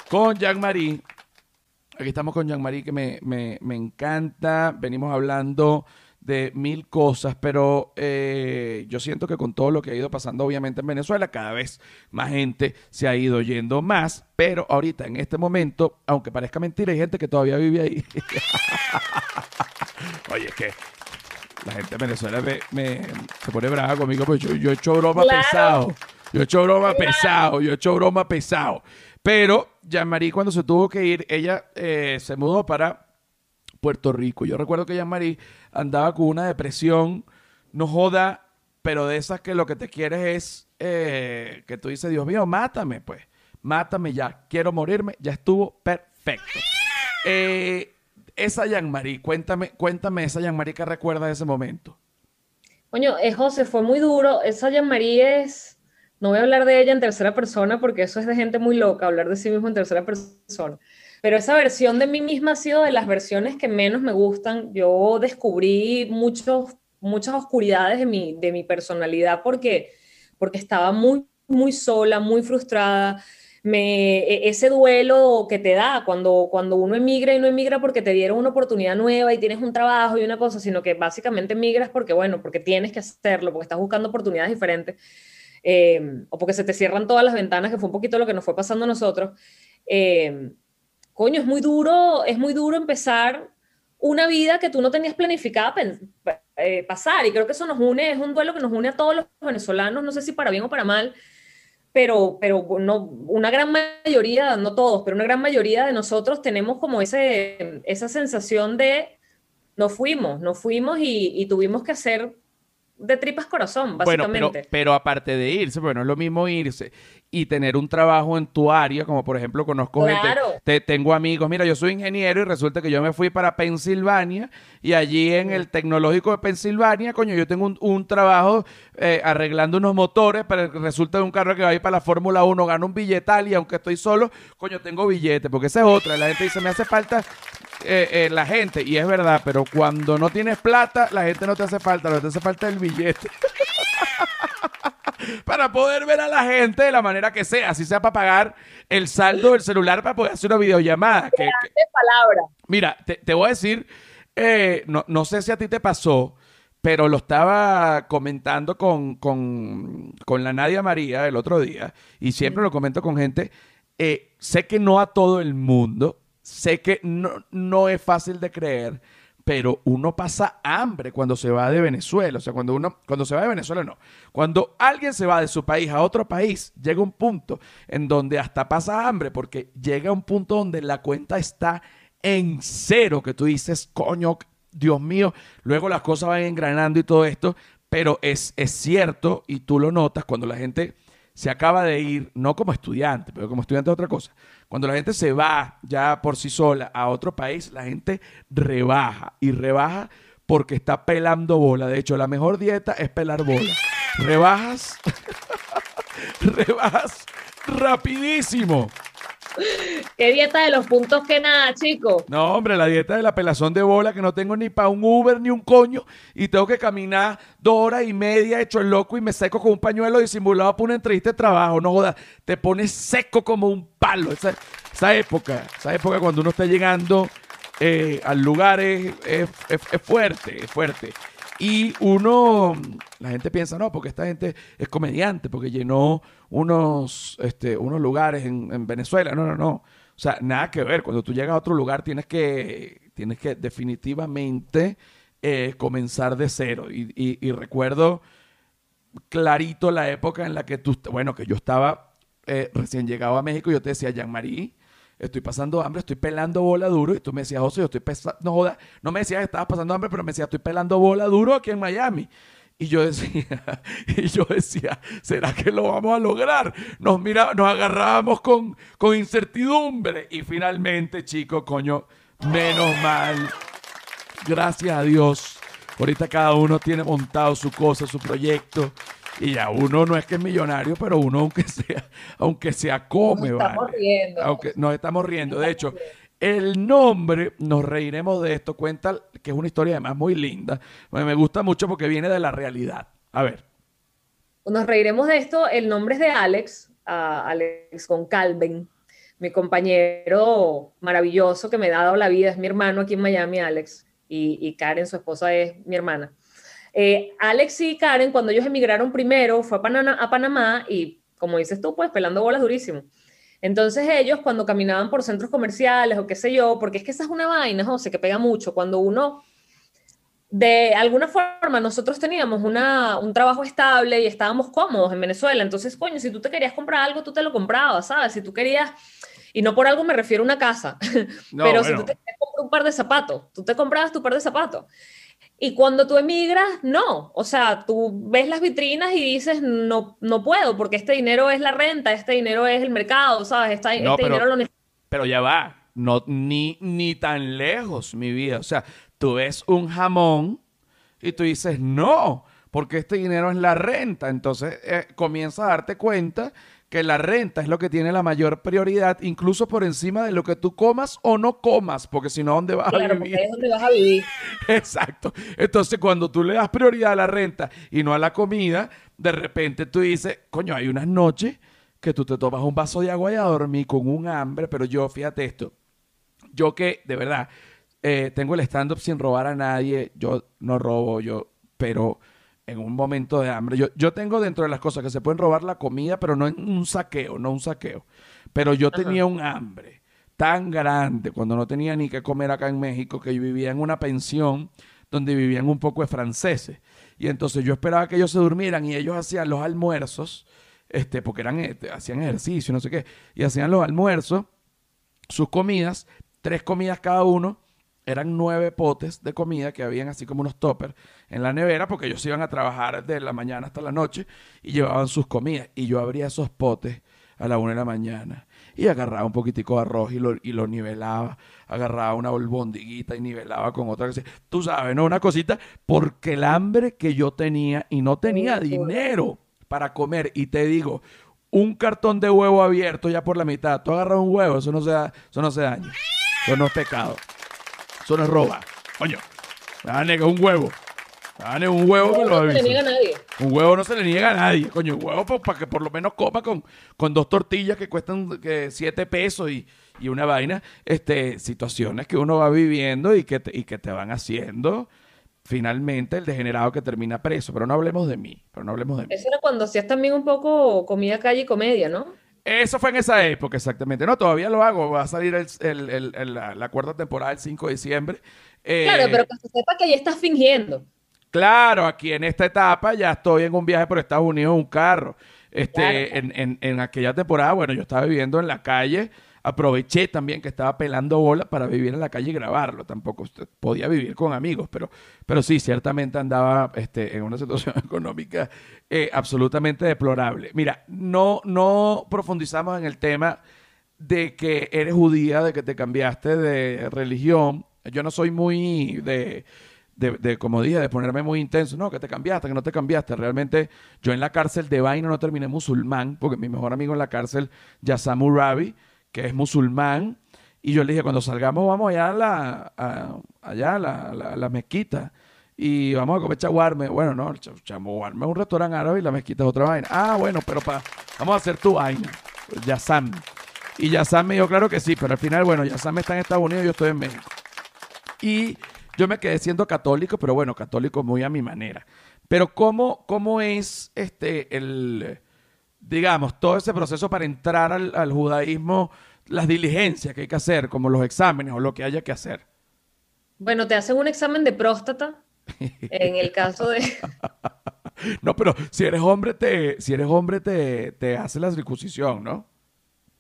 con Jean-Marie Aquí estamos con Jean-Marie, que me, me, encanta. Venimos hablando de mil cosas, pero eh, yo siento que con todo lo que ha ido pasando obviamente en Venezuela, cada vez más gente se ha ido yendo más, pero ahorita en este momento, aunque parezca mentira, hay gente que todavía vive ahí. Oye, es que la gente de Venezuela me, se pone brava conmigo, porque yo, he hecho broma pesado. Yo he hecho broma pesado, yo he hecho broma pesado. Pero Jean-Marie cuando se tuvo que ir, ella eh, se mudó para Puerto Rico. Yo recuerdo que Jean-Marie andaba con una depresión, no joda, pero de esas que lo que te quieres es eh, que tú dices, Dios mío, mátame, pues, mátame ya, quiero morirme, ya estuvo perfecto. Eh, esa Jean-Marie, cuéntame, cuéntame esa Jean-Marie que recuerda de ese momento. Coño, eh, José, fue muy duro. Esa Jean-Marie es, no voy a hablar de ella en tercera persona porque eso es de gente muy loca, hablar de sí mismo en tercera persona. Pero esa versión de mí misma ha sido de las versiones que menos me gustan. Yo descubrí muchos, muchas oscuridades de mi, de mi personalidad porque, porque estaba muy, muy sola, muy frustrada. E, ese duelo que te da cuando, cuando uno emigra y no emigra porque te dieron una oportunidad nueva y tienes un trabajo y una cosa, sino que básicamente emigras porque, bueno, porque tienes que hacerlo, porque estás buscando oportunidades diferentes, eh, o porque se te cierran todas las ventanas, que fue un poquito lo que nos fue pasando a nosotros. Eh, coño, es muy duro, es muy duro empezar una vida que tú no tenías planificada eh, pasar. Y creo que eso nos une, es un duelo que nos une a todos los venezolanos, no sé si para bien o para mal, pero, pero no, una gran mayoría, no todos, pero una gran mayoría de nosotros tenemos como ese, esa sensación de no fuimos, no fuimos y, y tuvimos que hacer de tripas corazón, básicamente. Bueno, pero, pero aparte de irse, bueno, es lo mismo irse y tener un trabajo en tu área, como por ejemplo conozco claro. gente, te, tengo amigos, mira, yo soy ingeniero y resulta que yo me fui para Pensilvania y allí en el tecnológico de Pensilvania, coño, yo tengo un, un trabajo eh, arreglando unos motores, pero resulta de un carro que va a ir para la Fórmula 1, gano un billetal y aunque estoy solo, coño, tengo billete, porque esa es otra, la gente dice, me hace falta eh, eh, la gente, y es verdad, pero cuando no tienes plata, la gente no te hace falta, lo que te hace falta es el billete. para poder ver a la gente de la manera que sea, así sea para pagar el saldo del celular para poder hacer una videollamada. Que, palabra. Mira, te, voy a decir, eh, no, no, sé si a ti te pasó, pero lo estaba comentando con, con, con la Nadia María el otro día, y siempre lo comento con gente. sé que no a todo el mundo, sé que no, no es fácil de creer, pero uno pasa hambre cuando se va de Venezuela. O sea, cuando uno, cuando se va de Venezuela, no. Cuando alguien se va de su país a otro país, llega un punto en donde hasta pasa hambre, porque llega un punto donde la cuenta está en cero, que tú dices, coño, Dios mío, luego las cosas van engranando y todo esto, pero es, es cierto y tú lo notas cuando la gente se acaba de ir, no como estudiante, pero como estudiante es otra cosa. Cuando la gente se va ya por sí sola a otro país, la gente rebaja y rebaja porque está pelando bola. De hecho, la mejor dieta es pelar bola. Rebajas, rebajas rapidísimo. ¿Qué dieta de los puntos que nada, chico? No, hombre, la dieta de la pelazón de bola que no tengo ni para un Uber ni un coño y tengo que caminar dos horas y media hecho el loco y me seco con un pañuelo disimulado para una entrevista de trabajo. No jodas, te pones seco como un palo. Esa, esa época, esa época cuando uno está llegando eh, al lugar es fuerte, es fuerte. Y uno, la gente piensa, no, porque esta gente es comediante, porque llenó unos, este, unos lugares en, Venezuela. No, no, no. O sea, nada que ver. Cuando tú llegas a otro lugar tienes que, tienes que definitivamente eh, comenzar de cero. Y, y, recuerdo clarito la época en la que tú, bueno, que yo estaba eh, recién llegado a México y yo te decía, Jean-Marie, estoy pasando hambre, estoy pelando bola duro. Y tú me decías, José, yo estoy pesando, no joda, no me decías que estabas pasando hambre, pero me decías, estoy pelando bola duro aquí en Miami. Y yo decía, y yo decía, ¿será que lo vamos a lograr? Nos mira, nos agarrábamos con, con incertidumbre. Y finalmente, chicos, coño, menos mal. Gracias a Dios. Ahorita cada uno tiene montado su cosa, su proyecto. Y ya uno no es que es millonario, pero uno aunque sea, aunque sea come, nos estamos riendo. Aunque nos estamos riendo. De hecho, el nombre, nos reiremos de esto, cuenta que es una historia además muy linda. Me gusta mucho porque viene de la realidad. A ver. Nos reiremos de esto. El nombre es de Alex, Alex con Calvin, mi compañero maravilloso que me ha dado la vida. Es mi hermano aquí en Miami, Alex. Y, y Karen, su esposa, es mi hermana. Eh, Alex y Karen, cuando ellos emigraron primero, fue a Panamá, a Panamá y, como dices tú, pues pelando bolas durísimo. Entonces ellos cuando caminaban por centros comerciales o qué sé yo, porque es que esa es una vaina, José, que pega mucho, cuando uno, de alguna forma, nosotros teníamos una, un trabajo estable y estábamos cómodos en Venezuela, entonces, coño, si tú te querías comprar algo, tú te lo comprabas, ¿sabes? Si tú querías, y no por algo me refiero a una casa, pero si tú te querías comprar un par de zapatos, tú te comprabas tu par de zapatos. Y cuando tú emigras, no. O sea, tú ves las vitrinas y dices, no, no puedo, porque este dinero es la renta, este dinero es el mercado, ¿sabes? Este, No, este pero- dinero lo necesito. Pero ya va, no, ni, ni tan lejos, mi vida. O sea, tú ves un jamón y tú dices, no, porque este dinero es la renta. Entonces eh, comienzas a darte cuenta que la renta es lo que tiene la mayor prioridad, incluso por encima de lo que tú comas o no comas, porque si no, ¿dónde vas Claro, a vivir? es donde vas a vivir. Exacto. Entonces, cuando tú le das prioridad a la renta y no a la comida, de repente tú dices, coño, hay unas noches que tú te tomas un vaso de agua y a dormir con un hambre, pero yo, fíjate esto, yo que de verdad eh, tengo el stand-up sin robar a nadie, yo no robo, yo, pero en un momento de hambre, yo, yo tengo dentro de las cosas que se pueden robar la comida, pero no en un saqueo, no un saqueo, pero yo Ajá. tenía un hambre tan grande cuando no tenía ni que comer acá en México, que yo vivía en una pensión donde vivían un poco de franceses. Y entonces yo esperaba que ellos se durmieran y ellos hacían los almuerzos, este, porque eran, este, hacían ejercicio, no sé qué, y hacían los almuerzos, sus comidas, tres comidas cada uno, eran nueve potes de comida que habían así como unos toppers en la nevera, porque ellos iban a trabajar de la mañana hasta la noche y llevaban sus comidas. Y yo abría esos potes a la una de la mañana y agarraba un poquitico de arroz y lo, y lo nivelaba, agarraba una albondiguita y nivelaba con otra. que Tú sabes, ¿no? Una cosita, porque el hambre que yo tenía y no tenía dinero para comer. Y te digo, un cartón de huevo abierto ya por la mitad. Tú agarras un huevo, eso no se, da- eso no se daña. Eso no es pecado. Eso no es roba. Coño, me van a negar un huevo. Me un huevo que lo No se le niega a nadie. Un huevo no se le niega a nadie. Coño, un huevo para que por lo menos coma con, con dos tortillas que cuestan que, siete pesos y, y una vaina. Este, situaciones que uno va viviendo y que, te, y que te van haciendo finalmente el degenerado que termina preso. Pero no hablemos de mí. Pero no hablemos de mí. Eso era cuando hacías también un poco comida calle y comedia, ¿no? Eso fue en esa época, exactamente. No, todavía lo hago. Va a salir el- el- el- la, la cuarta temporada el 5 de diciembre. Eh, Claro, pero que se sepa que ya estás fingiendo. Claro, aquí en esta etapa ya estoy en un viaje por Estados Unidos en un carro. Este, Claro. en, en- en aquella temporada, bueno, yo estaba viviendo en la calle. Aproveché también que estaba pelando bola para vivir en la calle y grabarlo. Tampoco podía vivir con amigos, pero, pero sí, ciertamente andaba este, en una situación económica eh, absolutamente deplorable. Mira, no, no profundizamos en el tema de que eres judía, de que te cambiaste de religión. Yo no soy muy de, de, de, como dije, de ponerme muy intenso. No, que te cambiaste, que no te cambiaste. Realmente yo en la cárcel de vaina no terminé musulmán, porque mi mejor amigo en la cárcel, Yasamu Rabi, que es musulmán, y yo le dije, cuando salgamos vamos allá a la, allá a la, la- mezquita y vamos a comer chaguarme. Bueno, no, chaguarme es un restaurante árabe y la mezquita es otra vaina. Ah, bueno, pero pa, vamos a hacer tu vaina. Yasam. Y Yasam me dijo, claro que sí, pero al final, bueno, Yasam está en Estados Unidos y yo estoy en México. Y yo me quedé siendo católico, pero bueno, católico muy a mi manera. Pero ¿cómo, cómo es este el, digamos, todo ese proceso para entrar al, al judaísmo, las diligencias que hay que hacer, como los exámenes o lo que haya que hacer? Bueno, te hacen un examen de próstata. En el caso de. No, pero si eres hombre, te, si eres hombre, te, te hace la circuncisión, ¿no?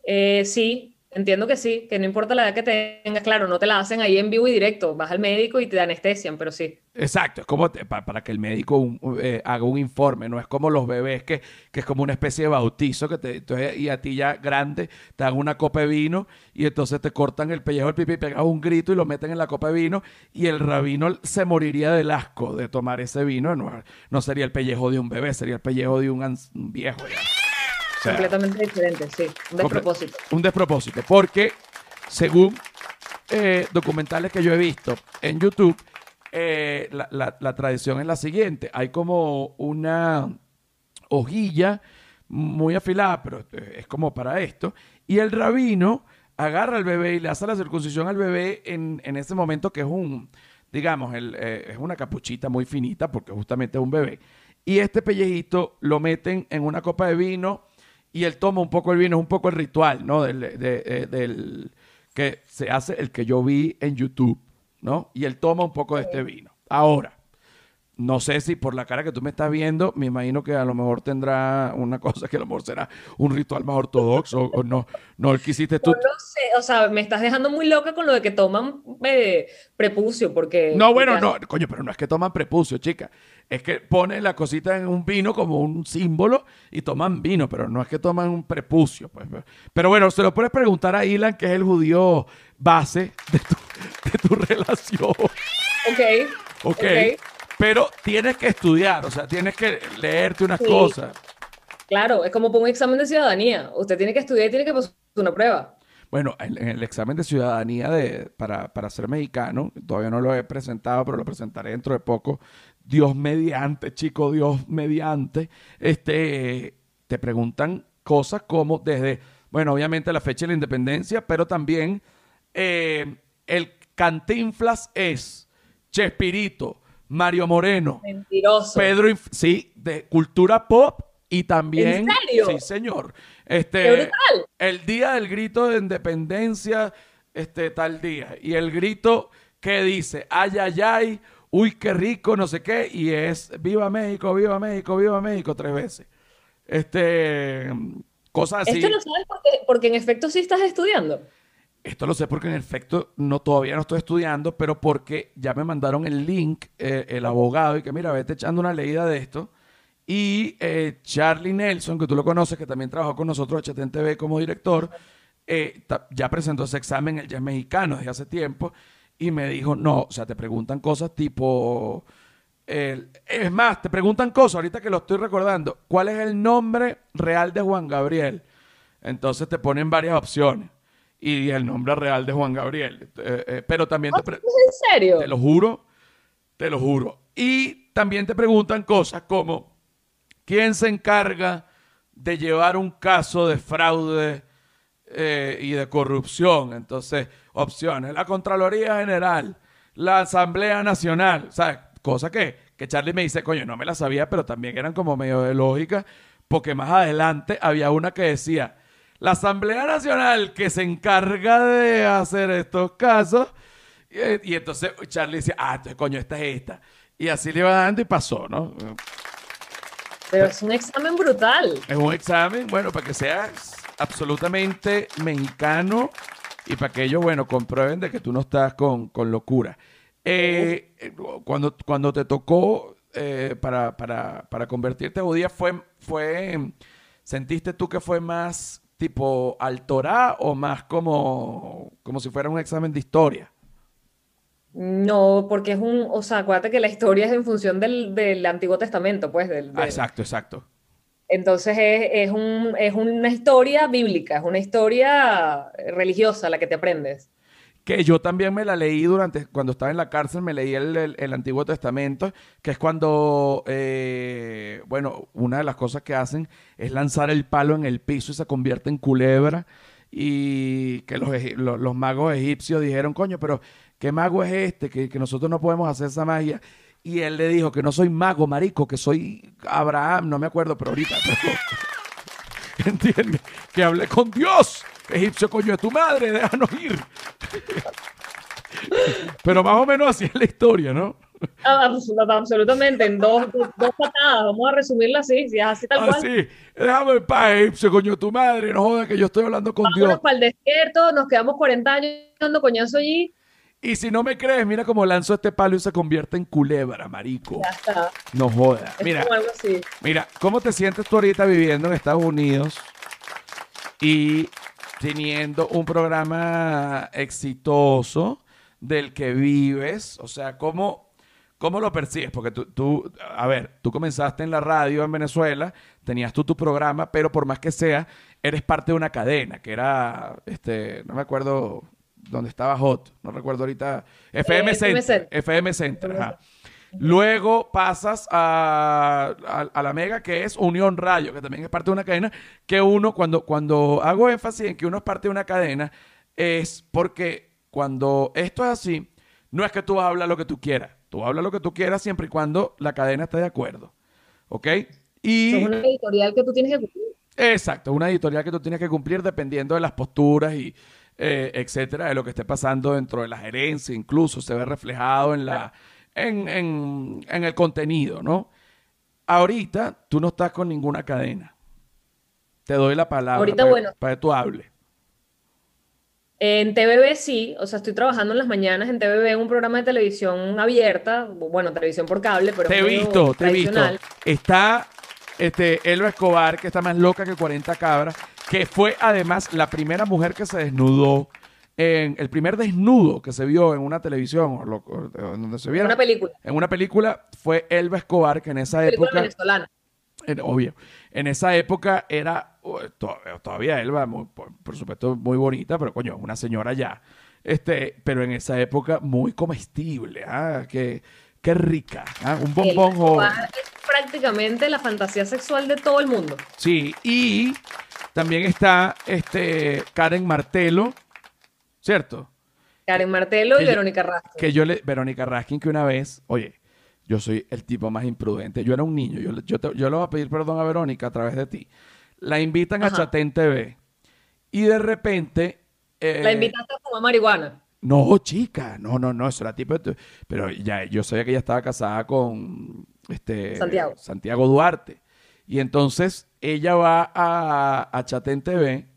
Eh, sí, entiendo que sí, que no importa la edad que tengas, claro, no te la hacen ahí en vivo y directo, vas al médico y te anestesian, pero sí. Exacto, es como te- pa- para que el médico eh, haga un informe, no es como los bebés que, que es como una especie de bautizo que te, entonces, y a ti ya grande te dan una copa de vino y entonces te cortan el pellejo del pipí, pegas un grito y lo meten en la copa de vino y el rabino se moriría del asco de tomar ese vino, no, no sería el pellejo de un bebé, sería el pellejo de un, un viejo ya. O sea, Completamente diferente, sí. Un despropósito. un despropósito, porque según eh, documentales que yo he visto en YouTube, eh, la, la- la tradición es la siguiente. Hay como una hojilla muy afilada, pero eh, es como para esto, y el rabino agarra al bebé y le hace la circuncisión al bebé en, en ese momento que es un, digamos, el, eh, es una capuchita muy finita porque justamente es un bebé. Y este pellejito lo meten en una copa de vino y él toma un poco el vino, es un poco el ritual, ¿no? Del, de- eh, que se hace, el que yo vi en YouTube, ¿no? Y él toma un poco de este vino. Ahora, no sé si por la cara que tú me estás viendo, me imagino que a lo mejor tendrá una cosa que a lo mejor será un ritual más ortodoxo o no, no quisiste tú. No lo sé, o sea, me estás dejando muy loca con lo de que toman eh, prepucio, porque... No, bueno, no, coño, pero no es que toman prepucio, chica. Es que ponen la cosita en un vino como un símbolo y toman vino, pero no es que toman un prepucio. Pues. Pero bueno, se lo puedes preguntar a Ilan, que es el judío base de tu, de tu relación. Ok. Ok. okay. Pero tienes que estudiar, o sea, tienes que leerte unas cosas. Claro, es como por un examen de ciudadanía. Usted tiene que estudiar y tiene que pasar una prueba. Bueno, en, el examen de ciudadanía de, para, para ser mexicano, todavía no lo he presentado, pero lo presentaré dentro de poco. Dios mediante, chico, Dios mediante. Este, te preguntan cosas como desde, bueno, obviamente la fecha de la independencia, pero también eh, el cantinflas es Chespirito, Mario Moreno. Mentiroso. Pedro, sí, de cultura pop y también. ¿En serio? Sí, señor. Este, El día del grito de independencia, este, tal día. Y el grito que dice, ay, ay, ay, uy, qué rico, no sé qué, y es Viva México, Viva México, Viva México, tres veces. Este, cosas así. Esto lo sabes porque, porque en efecto sí estás estudiando. Esto lo sé porque en efecto no, todavía no estoy estudiando, pero porque ya me mandaron el link, eh, el abogado, y que mira, vete echando una leída de esto. Y eh, Charlie Nelson, que tú lo conoces, que también trabajó con nosotros en TV como director, eh, ya presentó ese examen, el ya es mexicano desde hace tiempo, y me dijo, no, o sea, te preguntan cosas tipo... es más, te preguntan cosas, ahorita que lo estoy recordando, ¿cuál es el nombre real de Juan Gabriel? Entonces te ponen varias opciones y el nombre real de Juan Gabriel. Eh, eh, pero también te ¿En serio? Te lo juro, te lo juro. Y también te preguntan cosas como, ¿quién se encarga de llevar un caso de fraude eh, y de corrupción? Entonces, opciones, la Contraloría General, la Asamblea Nacional, o sea, cosa que, que Charlie me dice, coño, no me la sabía, pero también eran como medio de lógica, porque más adelante había una que decía, la Asamblea Nacional que se encarga de hacer estos casos. Y, entonces Charlie decía, ah, entonces coño, esta es esta. Y así le iba dando y pasó, ¿no? Pero es un examen brutal. Es un examen, bueno, para que seas absolutamente mexicano y para que ellos, bueno, comprueben de que tú no estás con, locura. Eh, cuando, cuando te tocó eh, para, para, para, convertirte a judía, fue, fue, ¿sentiste tú que fue más tipo al Torah o más como, como si fuera un examen de historia? No, porque es un, o sea, acuérdate que la historia es en función del, del Antiguo Testamento, pues. Del, ah, exacto, exacto. Entonces es, es, un, es una historia bíblica, es una historia religiosa la que te aprendes que yo también me la leí durante, cuando estaba en la cárcel, me leí el, Antiguo Testamento, que es cuando, eh, bueno, una de las cosas que hacen es lanzar el palo en el piso y se convierte en culebra, y que los, los, magos egipcios dijeron, coño, pero ¿qué mago es este? Que, que nosotros no podemos hacer esa magia. Y él le dijo que no soy mago, marico, que soy Abraham, no me acuerdo, pero ahorita. ¿Entiendes? Que hablé con Dios. Egipcio, coño de tu madre, déjanos ir. Pero más o menos así es la historia, ¿no? Ah, absolutamente, en dos, patadas, vamos a resumirla así, si es así tal cual. Así, déjame en paz, egipcio, coño, tu madre, no jodas que yo estoy hablando con Vámonos Dios. para el desierto, nos quedamos 40 años dando coñazo allí. Y si no me crees, mira cómo lanzo este palo y se convierte en culebra, marico. Ya está. No jodas. Mira, mira, ¿cómo te sientes tú ahorita viviendo en Estados Unidos y teniendo un programa exitoso del que vives? O sea, ¿cómo, cómo lo percibes? Porque tú, tú, a ver, tú comenzaste en la radio en Venezuela, tenías tú tu programa, pero por más que sea, eres parte de una cadena, que era, este, no me acuerdo dónde estaba Hot, no recuerdo ahorita, FM Center, FM Center, Luego pasas a, a, la Mega, que es Unión Radio, que también es parte de una cadena, que uno, cuando, cuando hago énfasis en que uno es parte de una cadena, es porque cuando esto es así, no es que tú hablar lo que tú quieras, tú hablas lo que tú quieras siempre y cuando la cadena esté de acuerdo. ¿Ok? Y... Es una editorial que tú tienes que cumplir. Exacto, una editorial que tú tienes que cumplir dependiendo de las posturas y eh, etcétera, de lo que esté pasando dentro de la gerencia, incluso se ve reflejado en la en, en, en el contenido, ¿no? Ahorita tú no estás con ninguna cadena. Te doy la palabra Ahorita, para, bueno. para que tú hables. En TVB sí, o sea, estoy trabajando en las mañanas en TVB en un programa de televisión abierta, bueno, televisión por cable, pero Te he visto, te he visto. Está este, Elba Escobar, que está más loca que 40 cabras, que fue además la primera mujer que se desnudó en el primer desnudo que se vio en una televisión, o lo- o donde se viera. Una película, En una película fue Elba Escobar, que en esa película época, venezolana. en- obvio, en esa época era, to- todavía Elba, muy- por, por supuesto, muy bonita, pero coño, una señora ya. Este, pero en esa época muy comestible, ¿ah? Qué, qué rica, ¿ah? Un bombón joven. Es prácticamente la fantasía sexual de todo el mundo. Sí, y también está este Karen Martelo, ¿cierto? Karen Martelo Que y yo- Verónica Rastro. Que yo le, Verónica Raskin, que una vez, oye, yo soy el tipo más imprudente. Yo era un niño, yo, le- yo, te- yo le voy a pedir perdón a Verónica a través de ti. La invitan a. Chatén TV y de repente... eh, La invitaste a fumar marihuana. No, chica, no, no, no, eso era tipo... de- Pero ya, yo sabía que ella estaba casada con este, Santiago. Santiago Duarte. Y entonces ella va a, a Chatén TV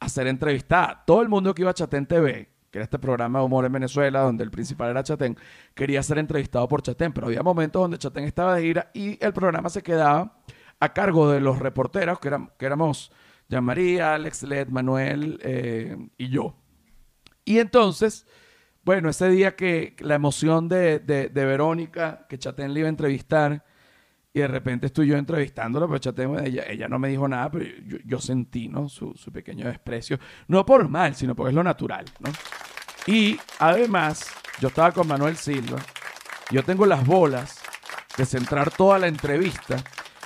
a ser entrevistada. Todo el mundo que iba a Chatén TV, que era este programa de humor en Venezuela, donde el principal era Chatén, quería ser entrevistado por Chatén. Pero había momentos donde Chatén estaba de gira y el programa se quedaba a cargo de los reporteros, que, eran, que éramos Jean María, Alex Led, Manuel eh, y yo. Y entonces, bueno, ese día que la emoción de, de- de Verónica, que Chatén le iba a entrevistar, y de repente estoy yo entrevistándola, pero Chatén, ella, ella no me dijo nada, pero yo, sentí, ¿no? Su, pequeño desprecio. No por mal, sino porque es lo natural, ¿no? Y además, yo estaba con Manuel Silva, yo tengo las bolas de centrar toda la entrevista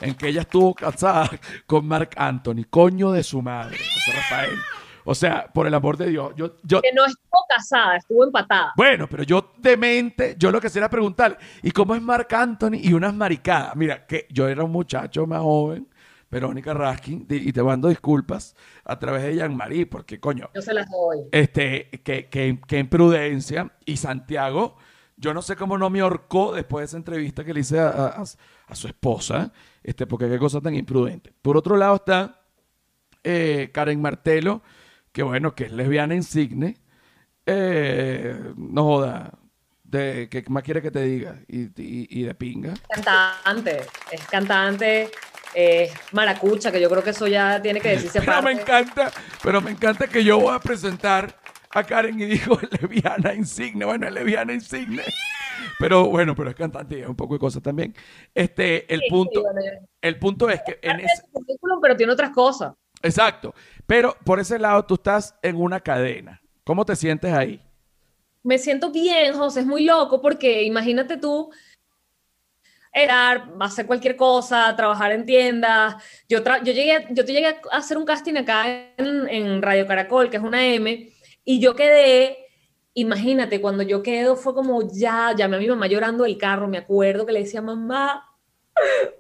en que ella estuvo casada con Mark Anthony, coño de su madre, José Rafael. O sea, por el amor de Dios, yo, yo, Que no estuvo casada, estuvo empatada. bueno, pero yo demente, yo lo que hacía era preguntar, ¿y cómo es Marc Anthony? Y unas maricadas. Mira, que yo era un muchacho más joven, Verónica Raskin, y te mando disculpas a través de Jean-Marie, porque coño, Yo se las doy. este, que, que, que imprudencia. Y Santiago, yo no sé cómo no me ahorcó después de esa entrevista que le hice a, a- a su esposa, este, porque qué cosa tan imprudente. Por otro lado está eh, Karen Martelo, que bueno, que es lesbiana insigne. Eh, no joda. De, ¿Qué más quiere que te diga? Y, y- y de pinga. Cantante, es cantante, es maracucha, que yo creo que eso ya tiene que decirse Pero aparte. me encanta, pero me encanta que yo voy a presentar a Karen y dijo lesbiana insigne. Bueno, es lesbiana insigne. Pero bueno, pero es cantante y es un poco de cosas también. Este, el Sí, punto, sí, bueno, ya- el punto es que en ese, currículum, pero tiene otras cosas. Exacto. Pero por ese lado tú estás en una cadena. ¿Cómo te sientes ahí? Me siento bien, José, es muy loco porque imagínate tú erar, hacer cualquier cosa, trabajar en tiendas. Yo, tra- yo, llegué, yo llegué a hacer un casting acá en, Radio Caracol, que es una M, y yo quedé, imagínate, cuando yo quedo fue como ya, llamé a mi mamá llorando del carro, me acuerdo que le decía, mamá,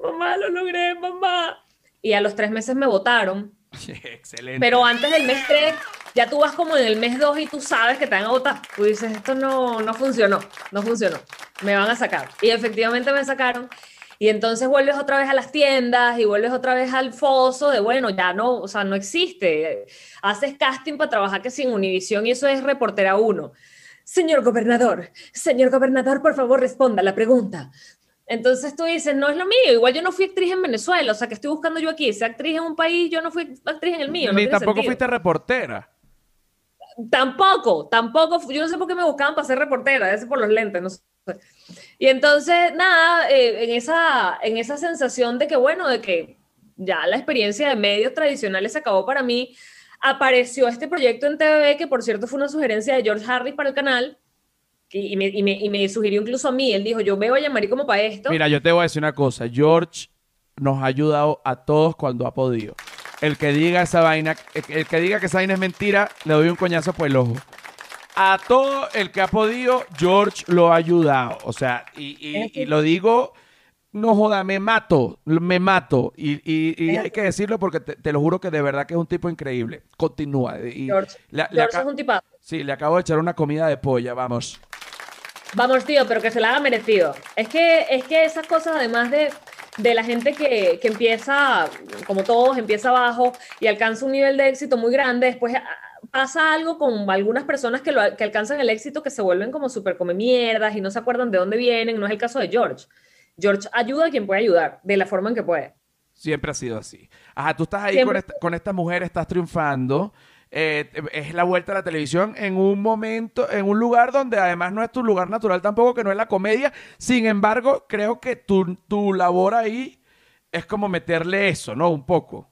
mamá, lo logré, mamá. Y a los tres meses me votaron. Excelente. Pero antes del mes 3, ya tú vas como en el mes 2 y tú sabes que te van a votar. Tú dices, esto no, no funcionó, no funcionó. Me van a sacar. Y efectivamente me sacaron. Y entonces vuelves otra vez a las tiendas y vuelves otra vez al foso de, bueno, ya no, o sea, no existe. Haces casting para trabajar que sin Univisión y eso es reportera uno. Señor gobernador, señor gobernador, por favor responda la pregunta. Entonces tú dices, no es lo mío, igual yo no fui actriz en Venezuela, o sea, que estoy buscando yo aquí, ser actriz en un país, yo no fui actriz en el mío. no Ni tiene tampoco sentido. fuiste reportera. Tampoco, tampoco, yo no sé por qué me buscaban para ser reportera, ese por los lentes, no sé. Y entonces, nada, eh, en, esa, en esa sensación de que, bueno, de que ya la experiencia de medios tradicionales se acabó para mí, apareció este proyecto en TVB, que por cierto fue una sugerencia de George Harris para el canal, y, y me, y me- y me sugirió incluso a mí, él dijo, yo veo a Yamari como para esto. Mira, yo te voy a decir una cosa. George nos ha ayudado a todos cuando ha podido. El que diga esa vaina, el que- el que diga que esa vaina es mentira, le doy un coñazo por el ojo. A todo el que ha podido, George lo ha ayudado. O sea, y, lo digo, no joda, me mato, me mato. Y, y- y hay que decirlo porque te, te lo juro que de verdad que es un tipo increíble. Continúa. Y George, le- George es un tipazo. Sí, le acabo de echar una comida de polla, vamos. Vamos, tío, pero que se la haga merecido. Es que, es que esas cosas, además de, de la gente que, que empieza, como todos, empieza abajo y alcanza un nivel de éxito muy grande, después ah, pasa algo con algunas personas que, lo, que alcanzan el éxito que se vuelven como súper come mierdas y no se acuerdan de dónde vienen. No es el caso de George. George ayuda a quien puede ayudar, de la forma en que puede. Siempre ha sido así. Ajá, tú estás ahí con esta, con esta mujer, estás triunfando. Eh, es la vuelta a la televisión en un momento, en un lugar donde además no es tu lugar natural tampoco, que no es la comedia. Sin embargo, creo que tu, tu labor ahí es como meterle eso, ¿no? Un poco.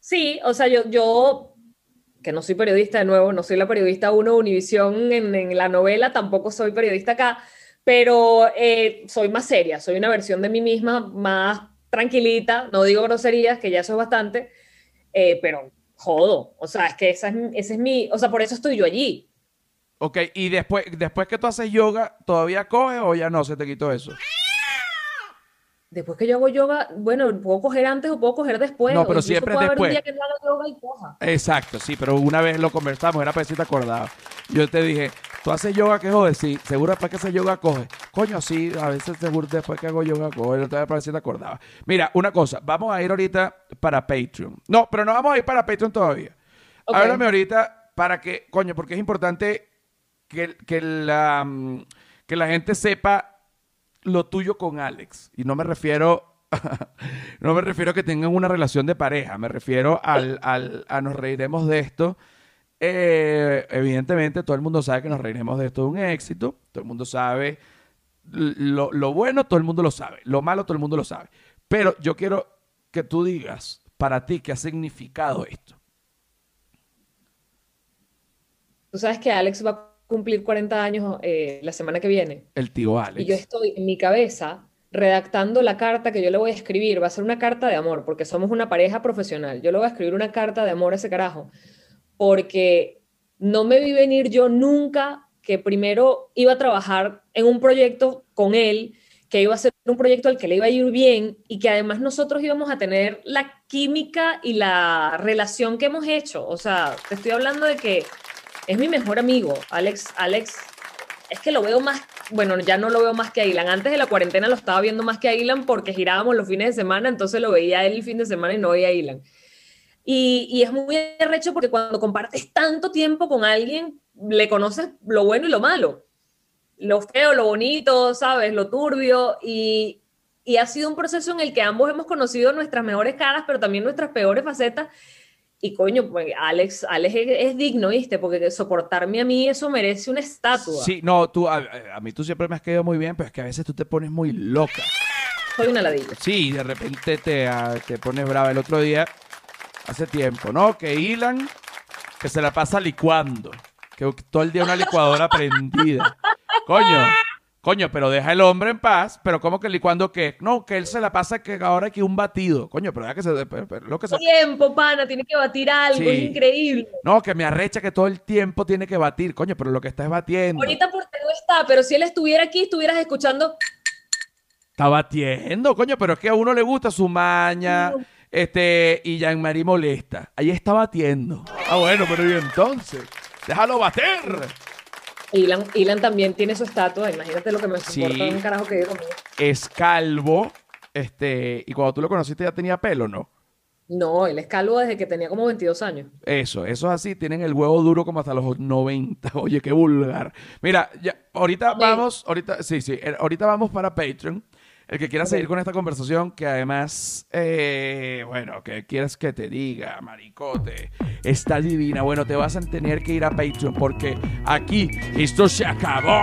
Sí, o sea, yo, yo que no soy periodista de nuevo, no soy la periodista uno Univisión en, en la novela, tampoco soy periodista acá, pero eh, soy más seria, soy una versión de mí misma más tranquilita, no digo groserías, que ya eso es bastante, eh, pero jodo. O sea, es que esa es, ese es mi, o sea, por eso estoy yo allí. Ok, y después, después que tú haces yoga, ¿todavía coges o ya no se te quitó eso? Después que yo hago yoga, bueno, puedo coger antes o puedo coger después. No, pero siempre después. Haber un día que no haga yoga y coja. Exacto, sí, pero una vez lo conversamos, era para decir te acordaba. Yo te dije, ¿tú haces yoga que jode? Sí, seguro después que haces yoga coge. Coño, sí, a veces después que hago yoga coge, otra vez decir te acordaba. Mira, una cosa, vamos a ir ahorita para Patreon. No, pero no vamos a ir para Patreon todavía. Ok. Háblame ahorita para que, coño, porque es importante que, que la, mm, que la gente sepa lo tuyo con Alex. Y no me refiero, no me refiero a que tengan una relación de pareja, me refiero al, al- a nos reiremos de esto. Eh, evidentemente, todo el mundo sabe que nos reiremos de esto de un éxito, todo el mundo sabe lo, lo bueno, todo el mundo lo sabe, lo malo, todo el mundo lo sabe. Pero yo quiero que tú digas para ti qué ha significado esto. Tú sabes que Alex va a cumplir 40 años eh, la semana que viene. El tío Alex. Y yo estoy en mi cabeza redactando la carta que yo le voy a escribir. Va a ser una carta de amor, porque somos una pareja profesional. Yo le voy a escribir una carta de amor a ese carajo, porque no me vi venir yo nunca que primero iba a trabajar en un proyecto con él, que iba a ser un proyecto al que le iba a ir bien y que además nosotros íbamos a tener la química y la relación que hemos hecho. O sea, te estoy hablando de que es mi mejor amigo, Alex. Alex, es que lo veo más, bueno, ya no lo veo más que a Ilan. Antes de la cuarentena lo estaba viendo más que a Ilan porque girábamos los fines de semana, entonces lo veía él el fin de semana y no veía a. Y, y es muy arrecho porque cuando compartes tanto tiempo con alguien, le conoces lo bueno y lo malo, lo feo, lo bonito, ¿sabes? Lo turbio. Y, y ha sido un proceso en el que ambos hemos conocido nuestras mejores caras, pero también nuestras peores facetas. Y coño, pues Alex, Alex es, es digno, ¿viste? Porque soportarme a mí, eso merece una estatua. Sí, no, tú, a, a mí tú siempre me has quedado muy bien, pero es que a veces tú te pones muy loca. Soy una ladilla. Sí, de repente te, ah, te pones brava. El otro día, hace tiempo, ¿no? Que Ilan, que se la pasa licuando. Que todo el día una licuadora prendida. Coño, coño, pero deja el hombre en paz. Pero ¿cómo que licuando qué? No, que él se la pasa que ahora que un batido. Coño, pero ya que se... lo que se Tiempo, pana, tiene que batir algo, Sí. es increíble. no, que me arrecha que todo el tiempo tiene que batir. Coño, pero lo que está es batiendo. Ahorita porque no está, pero si él estuviera aquí, estuvieras escuchando. Está batiendo, coño, pero es que a uno le gusta su maña, este, y Jean-Marie molesta. Ahí está batiendo. Ah, bueno, pero ¿y entonces? ¡Déjalo bater! Ilan, Ilan también tiene su estatua, imagínate lo que me Sí. soporta un carajo que conmigo. Es calvo, este, y cuando tú lo conociste ya tenía pelo, ¿no? No, él es calvo desde que tenía como 22 años. Eso, eso es así, tienen el huevo duro como hasta los 90. Oye, qué vulgar. Mira, ya, ahorita vamos, ahorita, sí, sí, eh, ahorita vamos para Patreon. El que quiera seguir con esta conversación, que además, eh, bueno, que quieres que te diga, maricote, está divina. Bueno, te vas a tener que ir a Patreon porque aquí esto se acabó.